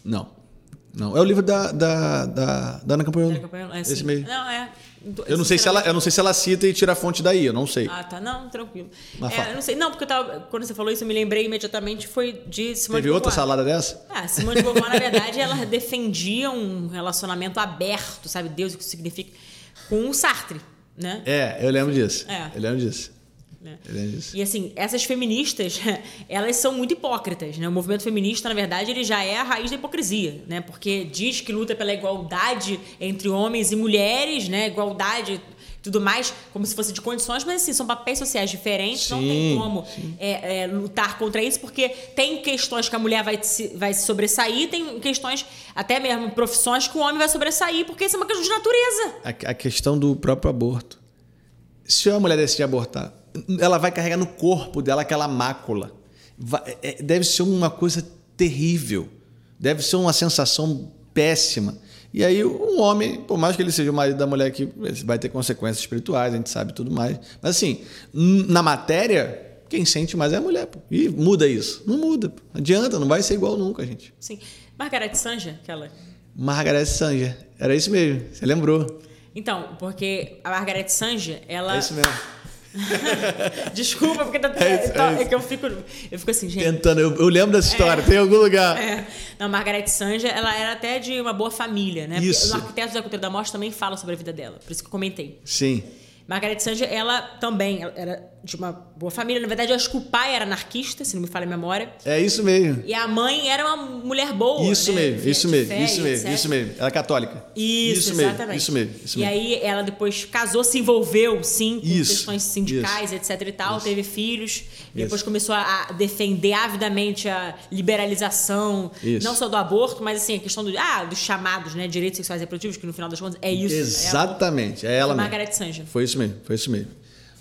Não. Não. É o livro da, da, da, da Ana Campanholo. Campanha- é, Esse mesmo. Não, é. Eu não, sei se ela, eu não sei se ela cita e tira a fonte daí, eu não sei. Ah, tá. Não, tranquilo. É, não sei. Não, porque eu tava, quando você falou isso, eu me lembrei imediatamente foi de Simone Teve de outra salada dessa? Ah, Simone de Beauvoir, na verdade, ela defendia um relacionamento aberto, sabe? Deus, o que isso significa, com o Sartre, né? É, eu lembro disso. É. Eu lembro disso. Né? Disso. E assim, essas feministas, <laughs> elas são muito hipócritas, né? O movimento feminista, na verdade, ele já é a raiz da hipocrisia, né? Porque diz que luta pela igualdade entre homens e mulheres, né? Igualdade e tudo mais, como se fosse de condições, mas assim, são papéis sociais diferentes, não tem Sim, como é, é, lutar contra isso, porque tem questões que a mulher vai se, vai se sobressair, tem questões, até mesmo profissões que o homem vai sobressair, porque isso é uma questão de natureza. A, a questão do próprio aborto. Se a mulher decidir abortar, ela vai carregar no corpo dela aquela mácula. Vai- é- deve ser uma coisa terrível. Deve ser uma sensação péssima. E aí um homem, por mais que ele seja o marido da mulher que vai ter consequências espirituais, a gente sabe tudo mais. Mas assim, na matéria, quem sente mais é a mulher. Pô. E muda isso? Não muda. pô. Não adianta, não vai ser igual nunca, gente. Sim. Margaret Sanger, aquela Margaret Sanger. Era isso mesmo. Você lembrou. Então, porque a Margaret Sanger, ela. É isso mesmo. <laughs> Desculpa, porque tá, É isso, tá- é é que eu fico. Eu fico assim, gente. Tentando, eu, eu lembro dessa história, tem em algum lugar. É. Não, Margaret Sanger, ela era até de uma boa família, né? Porque Isso. O Arquitetos da Cultura da Morte também fala sobre a vida dela, por isso que eu comentei. Sim. Margaret Sanger, ela também ela era de uma boa família. Na verdade, eu acho que o pai era anarquista, se não me falha a memória. É isso mesmo. E a mãe era uma mulher boa. Isso né? mesmo, isso mesmo, isso mesmo, etc. isso mesmo. Ela é católica. Isso, mesmo, exatamente. isso mesmo, isso e mesmo. aí ela depois casou, se envolveu, sim, com Isso, questões sindicais, etc e tal, Isso. teve filhos, e depois Isso. começou a defender avidamente a liberalização, Isso. não só do aborto, mas assim, a questão do, ah, dos chamados, né, direitos sexuais e reprodutivos, que no final das contas é isso. Exatamente, é ela Foi mesmo. Margaret Sanger. Foi isso mesmo, foi isso mesmo.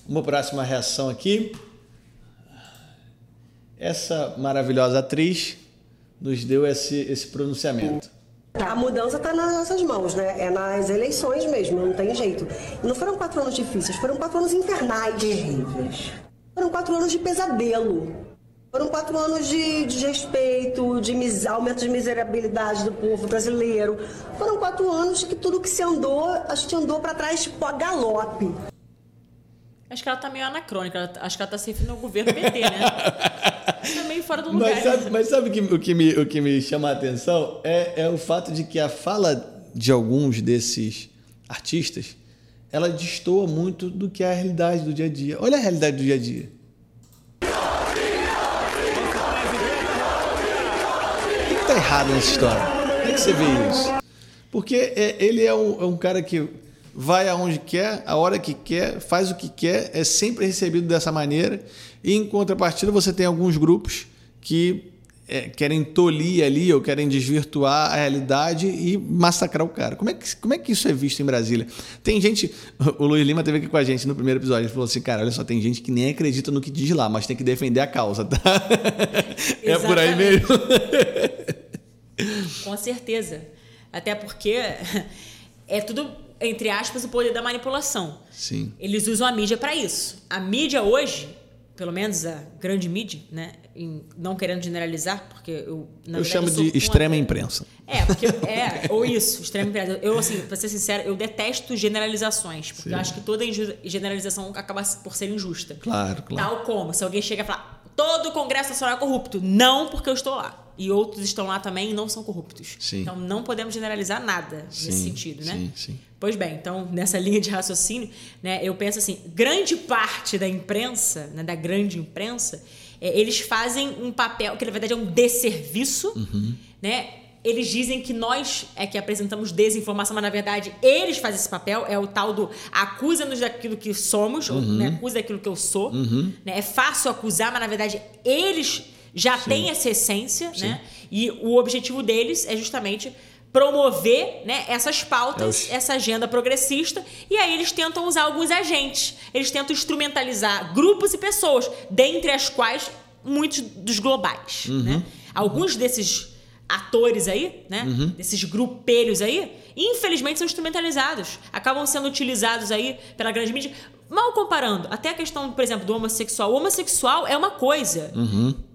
Uma próxima reação aqui. Essa maravilhosa atriz nos deu esse, esse pronunciamento. A mudança está nas nossas mãos, né? É nas eleições mesmo, não tem jeito. E não foram quatro anos difíceis, foram quatro anos infernais. Terríveis. Foram quatro anos de pesadelo. Foram quatro anos de desrespeito, de mis- aumento de miserabilidade do povo brasileiro. Foram quatro anos que tudo que se andou, a gente andou para trás tipo a galope. Acho que ela tá meio anacrônica, ela- acho que ela tá se referindo ao governo PT, né? <laughs> tá meio fora do lugar. Mas sabe, mas sabe que, o, que me, o que me chama a atenção é, é o fato de que a fala de alguns desses artistas ela destoa muito do que é a realidade do dia a dia. Olha a realidade do dia a dia. O que está errado nessa história? Como é que você vê isso? Porque é, ele é um, é um cara que vai aonde quer, a hora que quer, faz o que quer, é sempre recebido dessa maneira. E em contrapartida, você tem alguns grupos que é, querem tolir ali ou querem desvirtuar a realidade e massacrar o cara. Como é, que, como é que isso é visto em Brasília? Tem gente. <laughs> O Luiz Lima teve aqui com a gente no primeiro episódio. Ele falou assim: cara, olha só, tem gente que nem acredita no que diz lá, mas tem que defender a causa, tá? <laughs> é por aí Exatamente. mesmo. Com certeza. Até porque <laughs> é tudo, entre aspas, o poder da manipulação. Sim. Eles usam a mídia para isso. A mídia hoje, pelo menos a grande mídia, né? em- não querendo generalizar, porque eu. Eu chamo de extrema imprensa. É, porque é, ou isso, extrema imprensa. Eu, assim, pra ser sincero, eu detesto generalizações, porque Sim. eu acho que toda generalização acaba por ser injusta. Claro, claro. Tal como se alguém chega e falar todo o Congresso Nacional é corrupto. Não porque eu estou lá. E outros estão lá também e não são corruptos. Sim. Então não podemos generalizar nada Sim, nesse sentido, né? sim, sim. Pois bem, então nessa <laughs> linha de raciocínio, né, eu penso assim, grande parte da imprensa, né, da grande imprensa, é, eles fazem um papel que na verdade é um desserviço, Uhum. né? Eles dizem que nós é que apresentamos desinformação, mas na verdade eles fazem esse papel, é o tal do acusa-nos daquilo que somos, ou Uhum. me acusa daquilo que eu sou. Né? É fácil acusar, mas na verdade eles já têm essa essência, né? E o objetivo deles é justamente promover né, essas pautas, É essa agenda progressista, e aí eles tentam usar alguns agentes. Eles tentam instrumentalizar grupos e pessoas, dentre as quais muitos dos globais. Uhum. Né? Alguns desses atores aí, né? Uhum. Desses grupelhos aí, infelizmente são instrumentalizados. Acabam sendo utilizados aí pela grande mídia. Mal comparando, até a questão, por exemplo, do homossexual. O homossexual é uma coisa,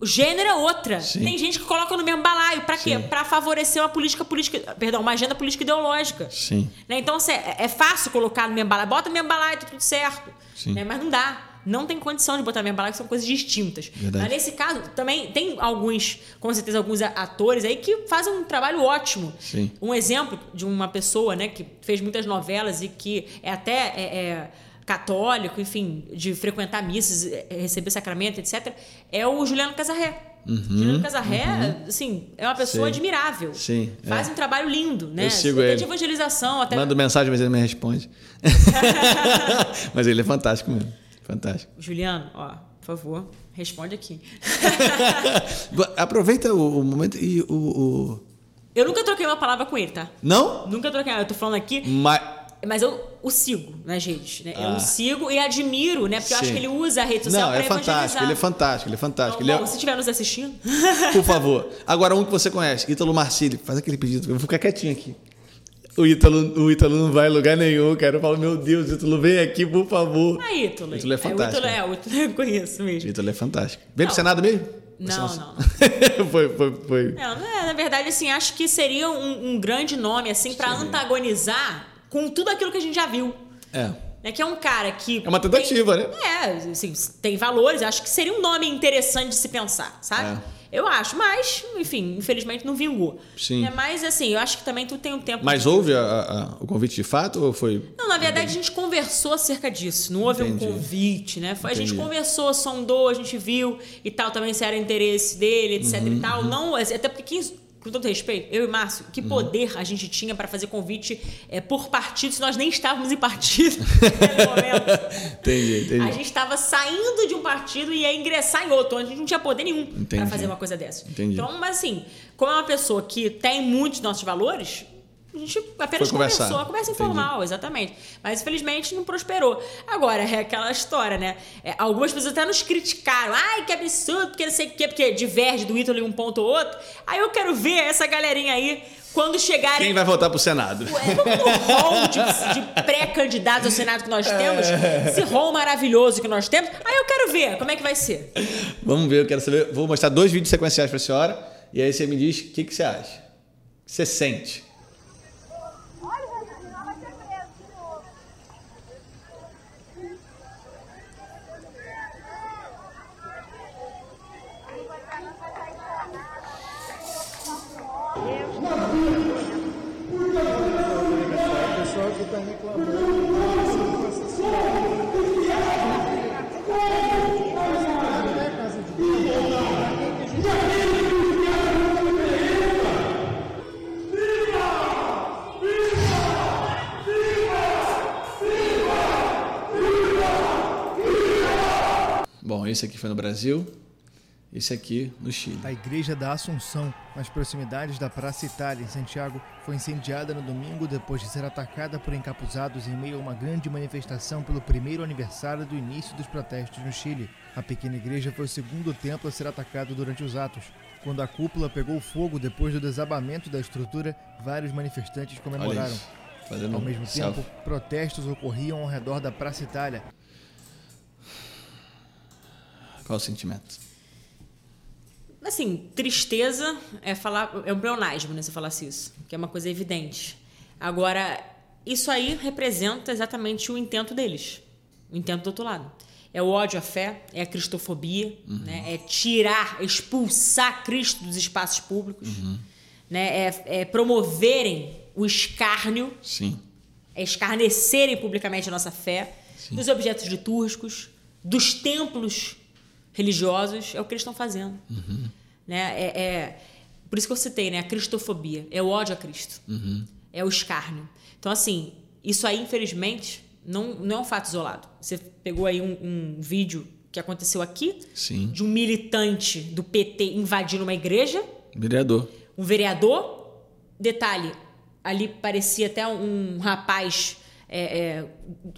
o gênero é outra. Sim. Tem gente que coloca no mesmo balaio. Pra quê? Pra favorecer uma política política, perdão, uma agenda política ideológica. Sim. Né? Então, assim, é, fácil colocar no mesmo balaio. Bota no mesmo balaio, tá tudo certo. Sim. Né? Mas não dá. Não tem condição de botar no mesmo balaio, que são coisas distintas. Verdade. Mas nesse caso, também tem alguns, com certeza, alguns atores aí que fazem um trabalho ótimo. Sim. Um exemplo de uma pessoa, né, que fez muitas novelas e que é até é, é, católico, enfim, de frequentar missas, é, receber sacramento, etc., é o Juliano Casarré. Juliano Casarré, assim, é uma pessoa Uhum. Sim. admirável. Sim, Faz é. um trabalho lindo, né? Eu sigo Até ele. de evangelização, até Mando mensagem, mas ele me responde. <laughs> mas ele é fantástico mesmo. Fantástico. Juliano, ó, por favor, responde aqui. <laughs> Aproveita o, o momento e o, o- Eu nunca troquei uma palavra com ele, tá? Não? Nunca troquei. Eu tô falando aqui, Mas. Mas eu o sigo nas redes, né? Eu Ah. o sigo e admiro, né? Porque eu acho Sim. que ele usa a rede social Não, pra é fantástico. Ele é fantástico, ele é fantástico. Então, Ele bom, é... se estiver nos assistindo, <laughs> Por favor. Agora, um que você conhece, Ítalo Marcílio. Faz aquele pedido. Eu vou ficar quietinho aqui. O Ítalo, o Ítalo não vai em lugar nenhum, cara. Eu falo, meu Deus, Ítalo, vem aqui, por favor. ah, Ítalo. Ítalo é fantástico. o Ítalo é, o Ítalo eu conheço mesmo. Ítalo é fantástico. Vem pro Não. Senado mesmo? Não, Você não. <laughs> foi, foi, foi. Não, não é, na verdade, assim, acho que seria um, um grande nome, assim, pra antagonizar com tudo aquilo que a gente já viu. É. Né? Que é um cara que. É uma tentativa, tem, né? É, assim, tem valores, acho que seria um nome interessante de se pensar, sabe? É. Eu acho, mas, enfim, infelizmente não vingou. Sim. É, mas, assim, eu acho que também tu tem um tempo. Mas de- houve a- a- o convite de fato ou foi. Não, na verdade a gente conversou acerca disso. Não houve Entendi. um convite, né? Foi, a gente Entendi. conversou, sondou, a gente viu e tal, também se era interesse dele, etc Uhum, e tal. Não, até porque quem. Com todo respeito, eu e Márcio, Uhum. que poder a gente tinha para fazer convite é, por partido se nós nem estávamos em partido <laughs> naquele momento? Entendi, entendi. A gente estava saindo de um partido e ia ingressar em outro, onde a gente não tinha poder nenhum para fazer uma coisa dessa. Entendi. Então, mas assim, como é uma pessoa que tem muitos nossos valores, a gente apenas Foi conversar. conversou, uma conversa Entendi. informal, exatamente. Mas infelizmente não prosperou. Agora, é aquela história, né? É, algumas pessoas até nos criticaram. Ai, que absurdo, porque não sei o quê, porque diverge do Ítalo em um ponto ou outro. Aí eu quero ver essa galerinha aí quando chegarem. Quem vai voltar pro Senado? No hall de, de pré-candidatos ao Senado que nós temos, É. esse hall maravilhoso que nós temos. Aí eu quero ver como é que vai ser. Vamos ver, eu quero saber. Vou mostrar dois vídeos sequenciais pra senhora. E aí você me diz o que, que você acha. O que você sente? Olha, ela vai ser presa de novo. Bom, esse aqui foi no Brasil. esse aqui no Chile. A Igreja da Assunção, nas proximidades da Praça Itália, em Santiago, foi incendiada no domingo depois de ser atacada por encapuzados em meio a uma grande manifestação pelo primeiro aniversário do início dos protestos no Chile. A pequena igreja foi o segundo templo a ser atacado durante os atos. Quando a cúpula pegou fogo depois do desabamento da estrutura, vários manifestantes comemoraram. Ao mesmo tempo, protestos ocorriam ao redor da Praça Itália. Qual o sentimento? Assim, tristeza é falar. É um pleonasmo, né? Se eu falasse isso. Que é uma coisa evidente. Agora, isso aí representa exatamente o intento deles. O intento do outro lado. É o ódio à fé, é a cristofobia, né? é tirar, expulsar Cristo dos espaços públicos, né? é, é promoverem o escárnio Sim. é escarnecerem publicamente a nossa fé, dos objetos litúrgicos, dos templos religiosos, é o que eles estão fazendo. Né? É, é- por isso que eu citei, né? A cristofobia, é o ódio a Cristo, é o escárnio. Então, assim, isso aí, infelizmente, não, não é um fato isolado. Você pegou aí um, um vídeo que aconteceu aqui, Sim. de um militante do PT invadindo uma igreja, Vereador. um vereador. Detalhe, ali parecia até um rapaz é,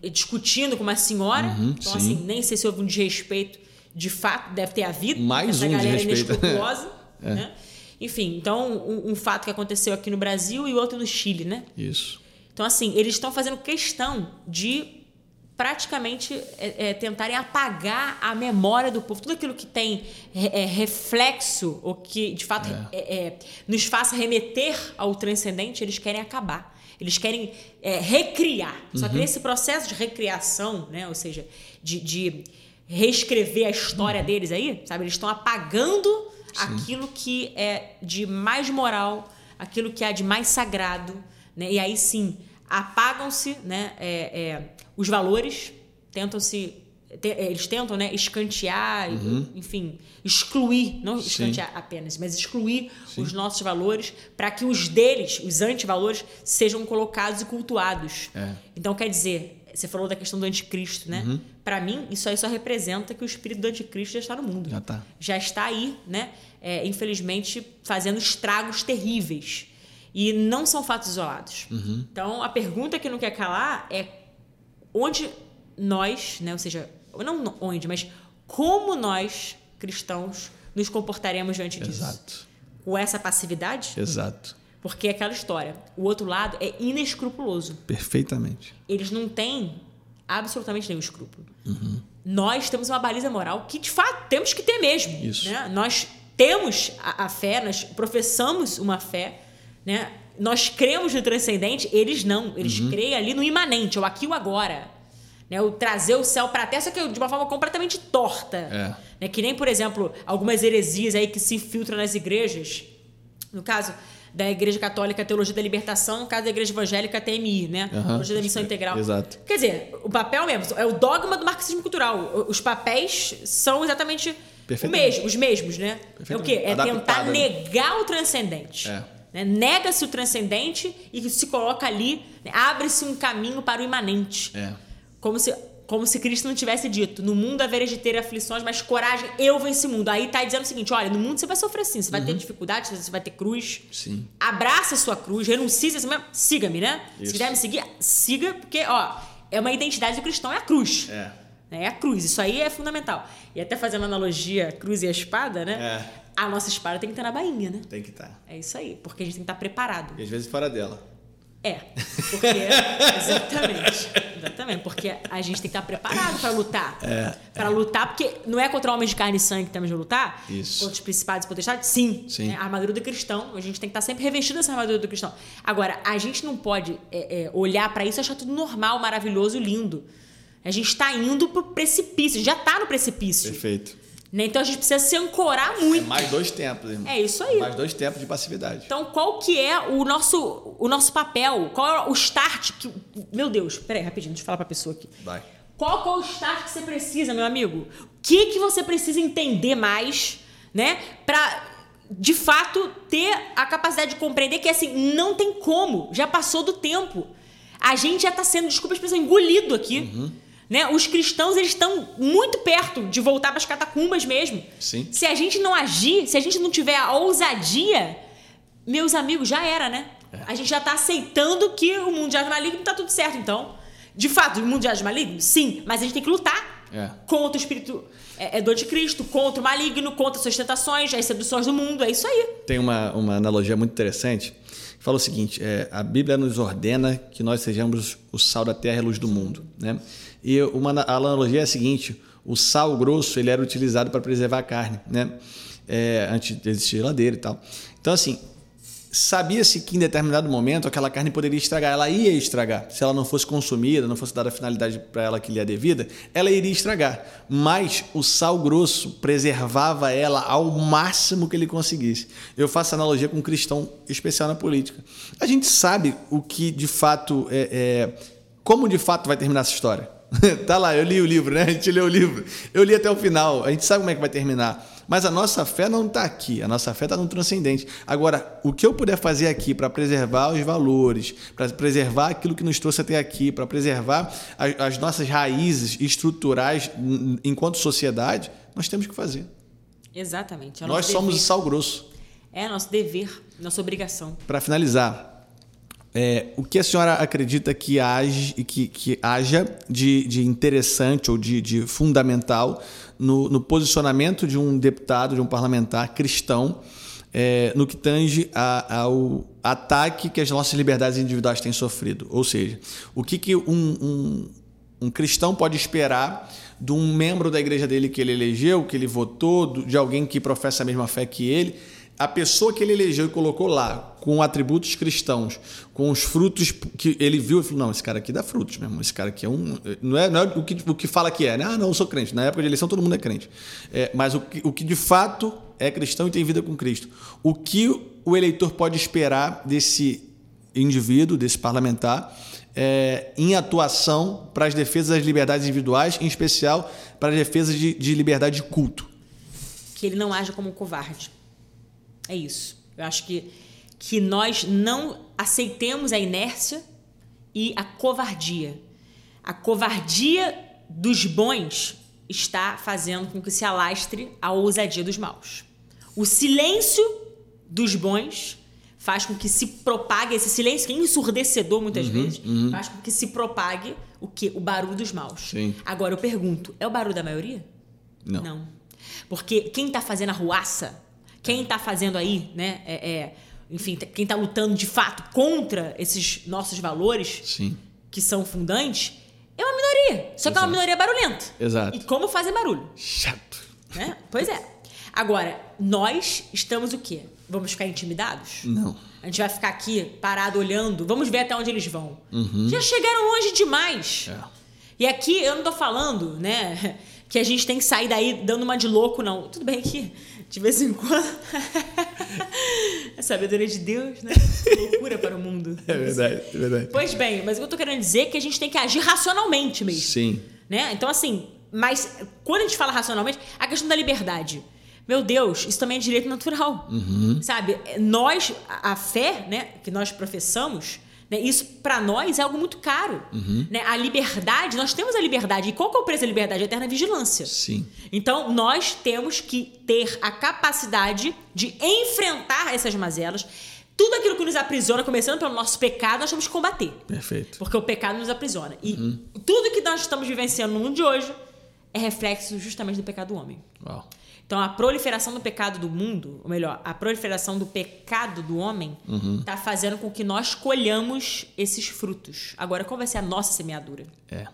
é, discutindo com uma senhora. então, sim. assim, nem sei se houve um desrespeito. De fato, deve ter havido. Mais essa um galera desrespeito. inescrupulosa. <laughs> né? Enfim, então, um, um fato que aconteceu aqui no Brasil e outro no Chile, né? Isso. Então, assim, eles estão fazendo questão de praticamente é, é, tentarem apagar a memória do povo. Tudo aquilo que tem é, é, reflexo, ou que de fato é, é, nos faça remeter ao transcendente, eles querem acabar. Eles querem é, recriar. Só que nesse processo de recriação, né, ou seja, de, de reescrever a história deles aí, sabe? Eles estão apagando aquilo que é de mais moral, aquilo que é de mais sagrado, né? E aí sim apagam-se, né? é, é, os valores, tentam se te- eles tentam, né, escantear, enfim, excluir, não escantear apenas, mas excluir os nossos valores para que os deles, os antivalores, sejam colocados e cultuados. É. Então, quer dizer, você falou da questão do anticristo, né? Uhum. Para mim, isso aí só representa que o espírito do anticristo já está no mundo. Já tá. Já está aí, né? É, infelizmente, fazendo estragos terríveis. E não são fatos isolados. Uhum. Então, a pergunta que não quer calar é onde nós, né? Ou seja, não onde, mas como nós, cristãos, nos comportaremos diante disso. Exato. Com essa passividade? Exato. Porque é aquela história. O outro lado é inescrupuloso Perfeitamente. eles não têm absolutamente nenhum escrúpulo. Uhum. Nós temos uma baliza moral que, de fato, temos que ter mesmo. Isso. né? Nós temos a, a fé, nós professamos uma fé, né? nós cremos no transcendente, eles não. Eles Uhum. creem ali no imanente, o aqui e o agora. Né? O trazer o céu para a terra, só que de uma forma completamente torta. É. Né? Que nem, por exemplo, algumas heresias aí que se infiltram nas igrejas. No caso da Igreja Católica, Teologia da Libertação, no caso da Igreja Evangélica, TMI, né? Aham. Teologia da Missão Integral. Exato. Quer dizer, o papel mesmo, é o dogma do marxismo cultural. Os papéis são exatamente o mesmo, os mesmos, né? É o quê? É tentar Adaptado, né? negar o transcendente. É. né? Nega-se o transcendente e se coloca ali, né? abre-se um caminho para o imanente. É. Como se, como se Cristo não tivesse dito: no mundo haveres de ter aflições, mas coragem, eu venci o mundo. Aí tá dizendo o seguinte: olha, no mundo você vai sofrer sim, você vai Uhum. ter dificuldades, você vai ter cruz. Sim. Abraça a sua cruz, renuncie a si mesmo, siga-me, né? Se Isso. quiser me seguir, siga, porque, ó, é uma identidade do cristão, é a cruz. É. É a cruz, isso aí é fundamental. E até fazendo analogia, cruz e a espada, né? É. A nossa espada tem que estar na bainha, né? Tem que estar. É isso aí, porque a gente tem que estar preparado. E às vezes fora dela. É, porque exatamente, exatamente, porque a gente tem que estar preparado para lutar, É, para lutar, porque não é contra homens de carne e sangue que temos de lutar, Isso. contra os principados e potestades, sim, Sim. né? a armadura do cristão, a gente tem que estar sempre revestido dessa armadura do cristão. Agora, a gente não pode é, é, olhar para isso e achar tudo normal, maravilhoso, lindo. A gente está indo pro precipício, já está no precipício, Perfeito. Né? Então a gente precisa se ancorar É muito. mais dois tempos, irmão. É isso aí. Mais dois tempos de passividade. Então, qual que é o nosso, o nosso papel? Qual é o start? Que, meu Deus, peraí, rapidinho, deixa eu falar pra pessoa aqui. Vai. Qual que é o start que você precisa, meu amigo? O que, que você precisa entender mais, né? Pra, de fato, ter a capacidade de compreender que, assim, não tem como. Já passou do tempo. A gente já tá sendo, desculpa a expressão, engolido aqui. Né? Os cristãos eles estão muito perto de voltar para as catacumbas mesmo. Sim. Se a gente não agir, se a gente não tiver a ousadia, meus amigos, já era, né? A gente já está aceitando que o mundo de maligno está tudo certo. Então, de fato, o mundo de maligno, sim, mas a gente tem que lutar É. contra o espírito é, é dor de Cristo, contra o maligno, contra as suas tentações, as seduções do mundo. É isso aí. Tem uma, uma analogia muito interessante. que Fala o seguinte: é, a Bíblia nos ordena que nós sejamos o sal da terra e a luz do mundo. Né? E uma a analogia é a seguinte: o sal grosso ele era utilizado para preservar a carne, né? É, antes de existir geladeira e tal. Então, assim, sabia-se que em determinado momento aquela carne poderia estragar, ela ia estragar. Se ela não fosse consumida, não fosse dada a finalidade para ela que lhe é devida, ela iria estragar. Mas o sal grosso preservava ela ao máximo que ele conseguisse. Eu faço analogia com um cristão especial na política. A gente sabe o que de fato é, é como de fato vai terminar essa história. <laughs> tá lá, eu li o livro, né? A gente leu o livro. Eu li até o final. A gente sabe como é que vai terminar. Mas a nossa fé não está aqui. A nossa fé está no transcendente. Agora, o que eu puder fazer aqui para preservar os valores, para preservar aquilo que nos trouxe até aqui, para preservar as, as nossas raízes estruturais enquanto sociedade, nós temos que fazer. Exatamente. É o nós somos o dever. sal grosso. É nosso dever, nossa obrigação. Para finalizar, é, o que a senhora acredita que, age, que, que haja de, de interessante ou de, de fundamental no, no posicionamento de um deputado, de um parlamentar cristão, é, no que tange a- ao ataque que as nossas liberdades individuais têm sofrido? Ou seja, o que, que um, um, um cristão pode esperar de um membro da igreja dele que ele elegeu, que ele votou, de alguém que professa a mesma fé que ele? A pessoa que ele elegeu e colocou lá, com atributos cristãos, com os frutos que ele viu, ele falou: não, esse cara aqui dá frutos, meu irmão. Esse cara aqui é um. Não é, não é o, que, o que fala que é, né? Ah, não, eu sou crente. Na época de eleição todo mundo é crente. É, mas o que, o que de fato é cristão e tem vida com Cristo. O que o eleitor pode esperar desse indivíduo, desse parlamentar, é, em atuação para as defesas das liberdades individuais, em especial para as defesas de, de liberdade de culto. Que ele não haja como um covarde. É isso. Eu acho que, que nós não aceitemos a inércia e a covardia. A covardia dos bons está fazendo com que se alastre a ousadia dos maus. O silêncio dos bons faz com que se propague esse silêncio, que é ensurdecedor muitas vezes, faz com que se propague o que? O barulho dos maus. Sim. Agora eu pergunto, é o barulho da maioria? Não. Não. Porque quem tá fazendo a ruaça, quem tá fazendo aí, né, é, é, enfim, quem tá lutando de fato contra esses nossos valores, Sim. que são fundantes, é uma minoria. Só que é uma minoria barulhenta. Exato. E como fazer barulho, Chato. né? Pois é. Agora, nós estamos o quê? Vamos ficar intimidados? Não. A gente vai ficar aqui parado olhando, vamos ver até onde eles vão. Já chegaram longe demais. É. E aqui eu não tô falando, né, <laughs> que a gente tem que sair daí dando uma de louco, não. Tudo bem que de vez em quando. <laughs> a sabedoria de Deus, né? <laughs> Loucura para o mundo. É verdade, é verdade. Pois bem, mas o que eu tô querendo dizer é que a gente tem que agir racionalmente mesmo. Sim. Né? Então, assim, mas quando a gente fala racionalmente, a questão da liberdade. Meu Deus, isso também é direito natural. Sabe? Nós, a fé, né, que nós professamos, isso para nós é algo muito caro. Né? A liberdade, nós temos a liberdade. E qual que é o preço da liberdade? A eterna vigilância. Sim. Então, nós temos que ter a capacidade de enfrentar essas mazelas. Tudo aquilo que nos aprisiona, começando pelo nosso pecado, nós temos que combater. Perfeito. Porque o pecado nos aprisiona. E tudo que nós estamos vivenciando no mundo de hoje é reflexo justamente do pecado do homem. Uau. Então, a proliferação do pecado do mundo, ou melhor, a proliferação do pecado do homem, está fazendo com que nós colhamos esses frutos. Agora, qual vai ser a nossa semeadura? É.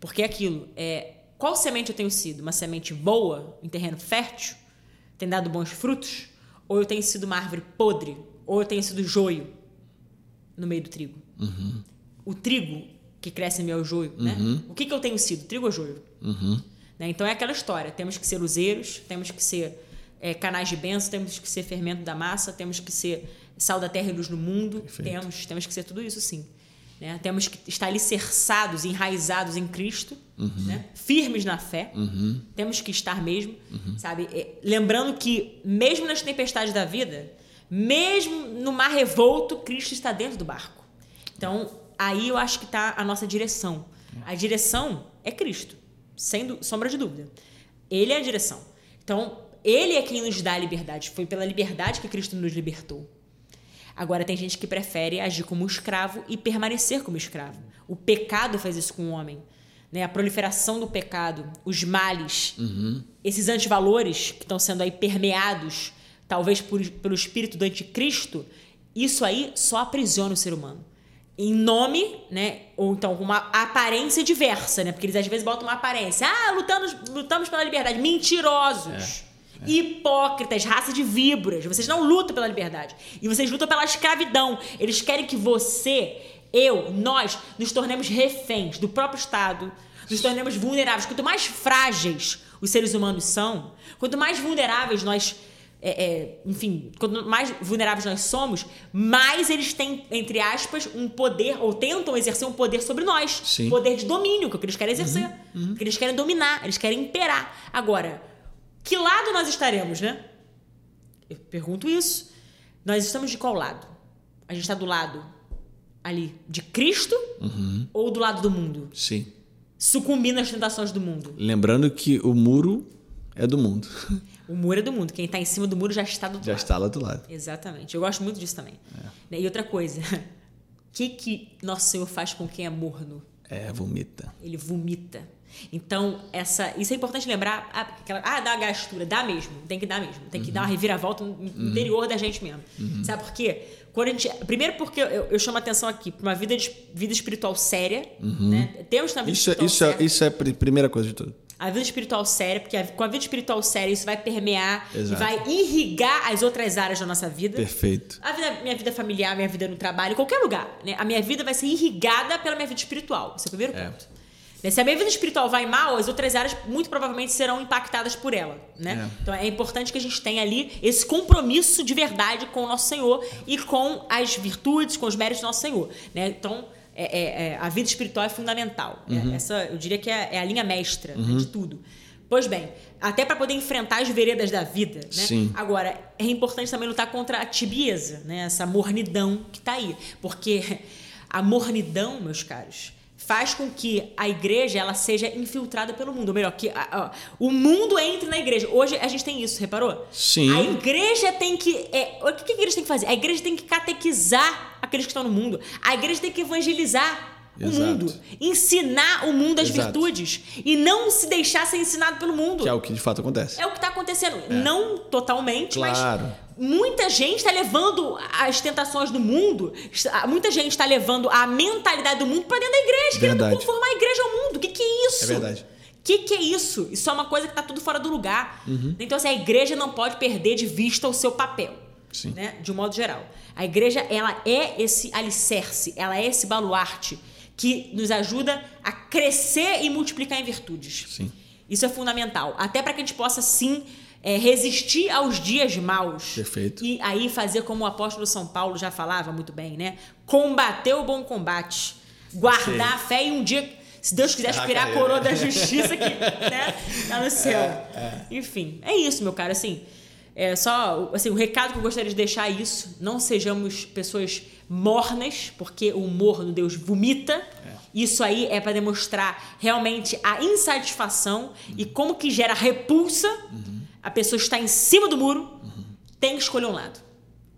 Porque é aquilo, é, qual semente eu tenho sido? Uma semente boa, em terreno fértil? Tem dado bons frutos? Ou eu tenho sido uma árvore podre? Ou eu tenho sido joio no meio do trigo? O trigo que cresce em meio ao joio, né? O que, que eu tenho sido? Trigo ou joio? Né? Então é aquela história. Temos que ser luzeiros, temos que ser é, canais de bênção, temos que ser fermento da massa, temos que ser sal da terra e luz no mundo. Perfeito. Temos, temos que ser tudo isso, sim. Né? Temos que estar alicerçados, enraizados em Cristo, né? firmes na fé. Temos que estar mesmo, sabe? É, lembrando que, mesmo nas tempestades da vida, mesmo no mar revolto, Cristo está dentro do barco. Então, aí eu acho que está a nossa direção. A direção é Cristo, sem sombra de dúvida. Ele é a direção. Então, ele é quem nos dá a liberdade. Foi pela liberdade que Cristo nos libertou. Agora, tem gente que prefere agir como escravo e permanecer como escravo. O pecado faz isso com o homem. Né? A proliferação do pecado, os males, esses antivalores que estão sendo aí permeados, talvez por- pelo espírito do anticristo, isso aí só aprisiona o ser humano. Em nome, né? Ou então com uma aparência diversa, né? Porque eles às vezes botam uma aparência. Ah, lutamos, lutamos pela liberdade. Mentirosos. Hipócritas, raça de víboras. Vocês não lutam pela liberdade. E vocês lutam pela escravidão. Eles querem que você, eu, nós, nos tornemos reféns do próprio Estado, nos tornemos vulneráveis. Quanto mais frágeis os seres humanos são, quanto mais vulneráveis nós. É, é, enfim, quanto mais vulneráveis nós somos, mais eles têm, entre aspas, um poder, ou tentam exercer um poder sobre nós. Sim. Poder de domínio, que é o que eles querem exercer. Que eles querem dominar, eles querem imperar. Agora, que lado nós estaremos, né? Eu pergunto isso. Nós estamos de qual lado? A gente está do lado ali de Cristo ou do lado do mundo? Sim. Sucumbindo às tentações do mundo. Lembrando que o muro é do mundo. <laughs> O muro é do mundo. Quem está em cima do muro já está do outro Já lado. está lá do lado. Exatamente. Eu gosto muito disso também. Né? E outra coisa. O <laughs> que, que Nosso Senhor faz com quem é morno? É, vomita. Ele vomita. Então, essa, isso é importante lembrar. Ah, aquela, ah, dá gastura, dá mesmo, tem que dar mesmo, tem que dar uma reviravolta no no interior da gente mesmo. Sabe por quê? Quando a gente, primeiro porque eu, eu chamo a atenção aqui para uma vida, de- vida espiritual séria, né? Temos na vida Isso, é- espiritual isso, é, séria. isso é a pri- primeira coisa de tudo. A vida espiritual séria, porque a- com a vida espiritual séria isso vai permear Exato. e vai irrigar as outras áreas da nossa vida. Perfeito. A vida- minha vida familiar, minha vida no trabalho, em qualquer lugar. Né? A minha vida vai ser irrigada pela minha vida espiritual. Esse é o primeiro É. ponto. Né? Se a minha vida espiritual vai mal, as outras áreas muito provavelmente serão impactadas por ela. Né? É. Então é importante que a gente tenha ali esse compromisso de verdade com o nosso Senhor e com as virtudes, com os méritos do nosso Senhor. Né? Então é- é- é, a vida espiritual é fundamental. Uhum. É- essa, eu diria que é, é a linha mestra né, de tudo. Pois bem, até para poder enfrentar as veredas da vida, né? Sim. Agora, é importante também lutar contra a tibieza, né? Essa mornidão que tá aí. Porque <laughs> a mornidão, meus caros, faz com que a igreja ela seja infiltrada pelo mundo. Ou melhor, que a- a- o mundo entre na igreja. Hoje a gente tem isso, reparou? Sim. A igreja tem que. é, o que que a igreja tem que fazer? A igreja tem que catequizar aqueles que estão no mundo. A igreja tem que evangelizar. O Exato. mundo, ensinar o mundo as Exato. virtudes e não se deixar ser ensinado pelo mundo. Que é o que de fato acontece. É o que está acontecendo. Não totalmente, Claro. mas muita gente está levando as tentações do mundo, muita gente está levando a mentalidade do mundo para dentro da igreja, querendo Verdade. conformar a igreja ao mundo. O que, que é isso? É verdade. O que, que é isso? Isso é uma coisa que está tudo fora do lugar. Uhum. Então, assim, a igreja não pode perder de vista o seu papel. Sim. Né? De um modo geral. A igreja, ela é esse alicerce, ela é esse baluarte que nos ajuda a crescer e multiplicar em virtudes. Sim. Isso é fundamental. Até para que a gente possa, sim, é, resistir aos dias maus. Perfeito. E aí fazer como o apóstolo São Paulo já falava muito bem, né? Combater o bom combate. Guardar a fé e um dia, se Deus quiser, aspirar a coroa da justiça que né, <laughs> tá no céu. Enfim, é isso, meu cara. Assim, é só assim, o recado que eu gostaria de deixar é isso. Não sejamos pessoas mornas, porque o morno Deus vomita. Isso aí é para demonstrar realmente a insatisfação e como que gera repulsa. A pessoa está em cima do muro, tem que escolher um lado.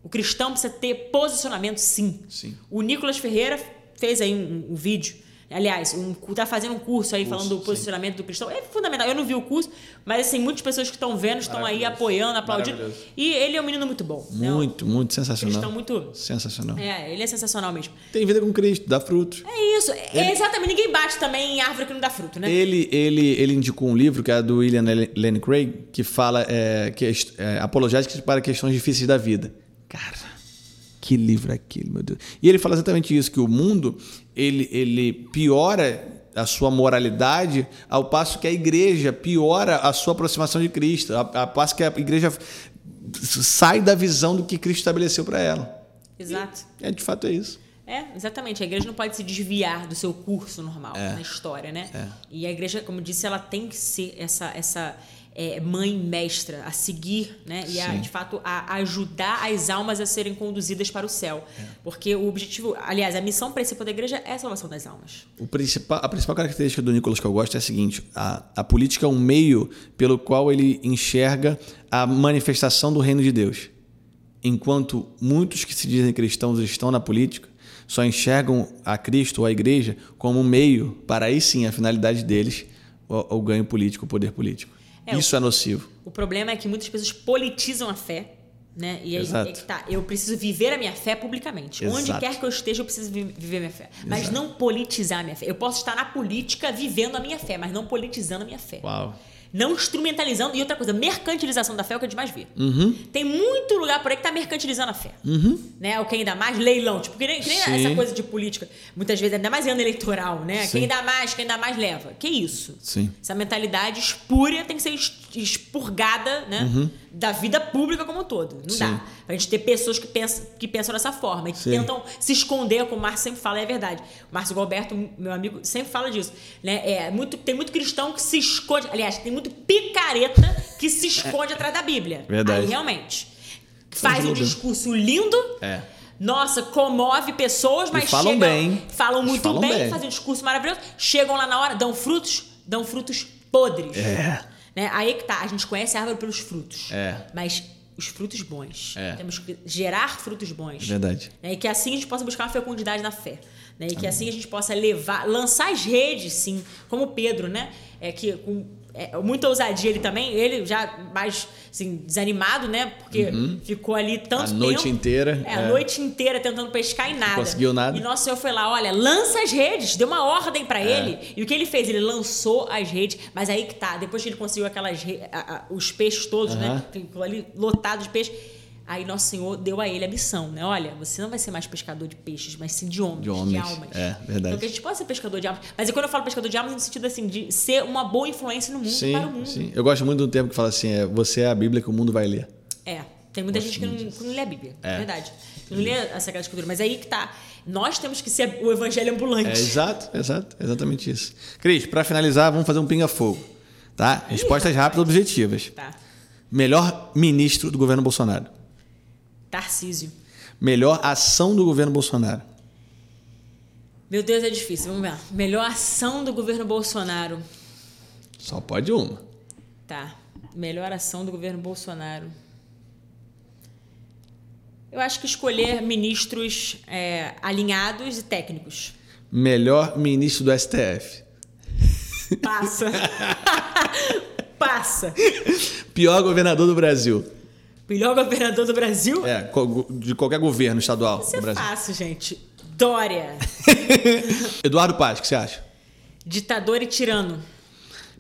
O cristão precisa ter posicionamento, sim. Sim. O Nicolas Ferreira fez aí um, um vídeo. Aliás, um, tá fazendo um curso aí falando do sim. posicionamento do cristão. É fundamental. Eu não vi o curso, mas assim, muitas pessoas que estão vendo estão aí apoiando, aplaudindo. E ele é um menino muito bom. né? Muito, muito Eles sensacional. estão muito. Sensacional. É, ele é sensacional mesmo. Tem vida com Cristo, dá frutos. É isso. É, exatamente. Ninguém bate também em árvore que não dá fruto, né? Ele, ele, ele indicou um livro que é do William Lane Craig, que fala é, que é, é, apologética para questões difíceis da vida. Cara, que livro é aquele, meu Deus. E ele fala exatamente isso, que o mundo ele, ele piora a sua moralidade ao passo que a igreja piora a sua aproximação de Cristo, a, a passo que a igreja sai da visão do que Cristo estabeleceu para ela. Exato. É, de fato é isso. É, exatamente. A igreja não pode se desviar do seu curso normal É. na história, né? É. E a igreja, como eu disse, ela tem que ser essa, essa é, mãe mestra a seguir, né? E a, de fato a ajudar as almas a serem conduzidas para o céu. É. Porque o objetivo, aliás, a missão principal da igreja é a salvação das almas. O principal, a principal característica do Nicolas que eu gosto é a seguinte: a, a política é um meio pelo qual ele enxerga a manifestação do reino de Deus. Enquanto muitos que se dizem cristãos estão na política, só enxergam a Cristo ou a igreja como um meio para aí sim a finalidade deles, o, o ganho político, o poder político. É, Isso é nocivo. O problema é que muitas pessoas politizam a fé, né? E aí Exato. é que tá. Eu preciso viver a minha fé publicamente. Onde Exato. quer que eu esteja, eu preciso vi- viver a minha fé. Mas Exato. não politizar a minha fé. Eu posso estar na política vivendo a minha fé, mas não politizando a minha fé. Uau. Não instrumentalizando. E outra coisa, mercantilização da fé é o que a gente mais vê. Uhum. Tem muito lugar por aí que tá mercantilizando a fé. Né? O quem dá mais, leilão. Tipo, que nem, que nem essa coisa de política. Muitas vezes, ainda mais em ano eleitoral, né? Sim. Quem dá mais, quem dá mais leva. Que isso? Sim. Essa mentalidade espúria tem que ser expurgada né, da vida pública como um todo. Não Uhum. Sim. dá. Pra gente ter pessoas que pensam, que pensam dessa forma e que Sim. tentam se esconder, como o Márcio sempre fala, e é verdade. O Márcio Galberto, meu amigo, sempre fala disso. Né? É, muito, tem muito cristão que se esconde. Aliás, tem muito picareta que se <laughs> esconde atrás da Bíblia. Verdade. Aí realmente. Faz um discurso lindo. É. Nossa, comove pessoas, mas falam chegam- bem. Falam muito Falam bem, bem. fazem um discurso maravilhoso. Chegam lá na hora, dão frutos, dão frutos podres. É. Né? Aí que tá, a gente conhece a árvore pelos frutos. É. Mas os frutos bons. É. Temos que gerar frutos bons. Verdade. Né? E que assim a gente possa buscar uma fecundidade na fé. Né? E que assim a gente possa levar, lançar as redes, sim, como Pedro, né? É que com é, muita ousadia ele também, ele já mais assim, desanimado, né? Porque ficou ali tanto Uhum. A tempo. noite inteira, É, a é. noite inteira tentando pescar e nada. conseguiu nada. E nosso Senhor foi lá, olha, lança as redes, deu uma ordem pra É. ele. E o que ele fez? Ele lançou as redes, mas aí que tá, depois que ele conseguiu aquelas re- a- a- os peixes todos, Aham. né? Ficou ali lotado de peixe. Aí nosso Senhor deu a ele a missão, né? Olha, você não vai ser mais pescador de peixes, mas sim de homens, De de, homens. almas. É, verdade. Então que a gente pode ser pescador de almas. Mas quando eu falo pescador de almas, no sentido assim, de ser uma boa influência no mundo, Sim, para o mundo. sim. Eu gosto muito do termo que fala assim: é, você é a Bíblia que o mundo vai ler. É. Tem muita gente que não, que não lê a Bíblia. É. Verdade. Não lê a Sagrada Escritura. Mas aí que tá. Nós temos que ser o evangelho ambulante. É, exato, exato, exatamente isso. Cris, para finalizar, vamos fazer um pinga-fogo. Tá? Respostas rápidas e objetivas. Tá. Melhor ministro do governo Bolsonaro. Tarcísio. Melhor ação do governo Bolsonaro. Meu Deus, é difícil. Vamos ver. Melhor ação do governo Bolsonaro. Só pode uma. Tá. Melhor ação do governo Bolsonaro. Eu acho que escolher ministros é, alinhados e técnicos. Melhor ministro do STF. Passa. <laughs> Passa. Pior governador do Brasil. Melhor governador do Brasil? É, de qualquer governo estadual Isso do é Brasil. fácil, gente. Dória. <laughs> Eduardo Paz, o que você acha? Ditador e tirano.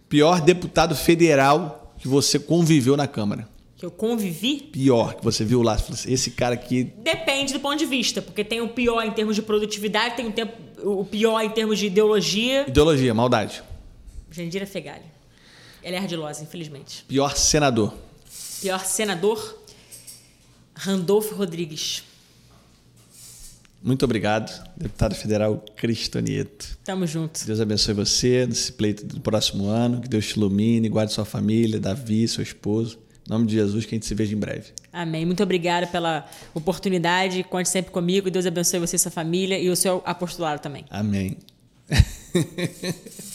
Pior deputado federal que você conviveu na Câmara. Que eu convivi. Pior, que você viu lá. assim, Esse cara aqui. Depende do ponto de vista, porque tem o pior em termos de produtividade, tem o, tempo, o pior em termos de ideologia. Ideologia, maldade. Jandira Fegali. Ela é ardilosa, infelizmente. Pior senador. Pior senador, Randolfo Rodrigues. Muito obrigado, deputado federal Cristonieto. Tamo junto. Deus abençoe você nesse pleito do próximo ano. Que Deus te ilumine, guarde sua família, Davi, seu esposo. Em nome de Jesus, que a gente se veja em breve. Amém. Muito obrigada pela oportunidade. Conte sempre comigo. Deus abençoe você e sua família e o seu apostolado também. Amém. <laughs>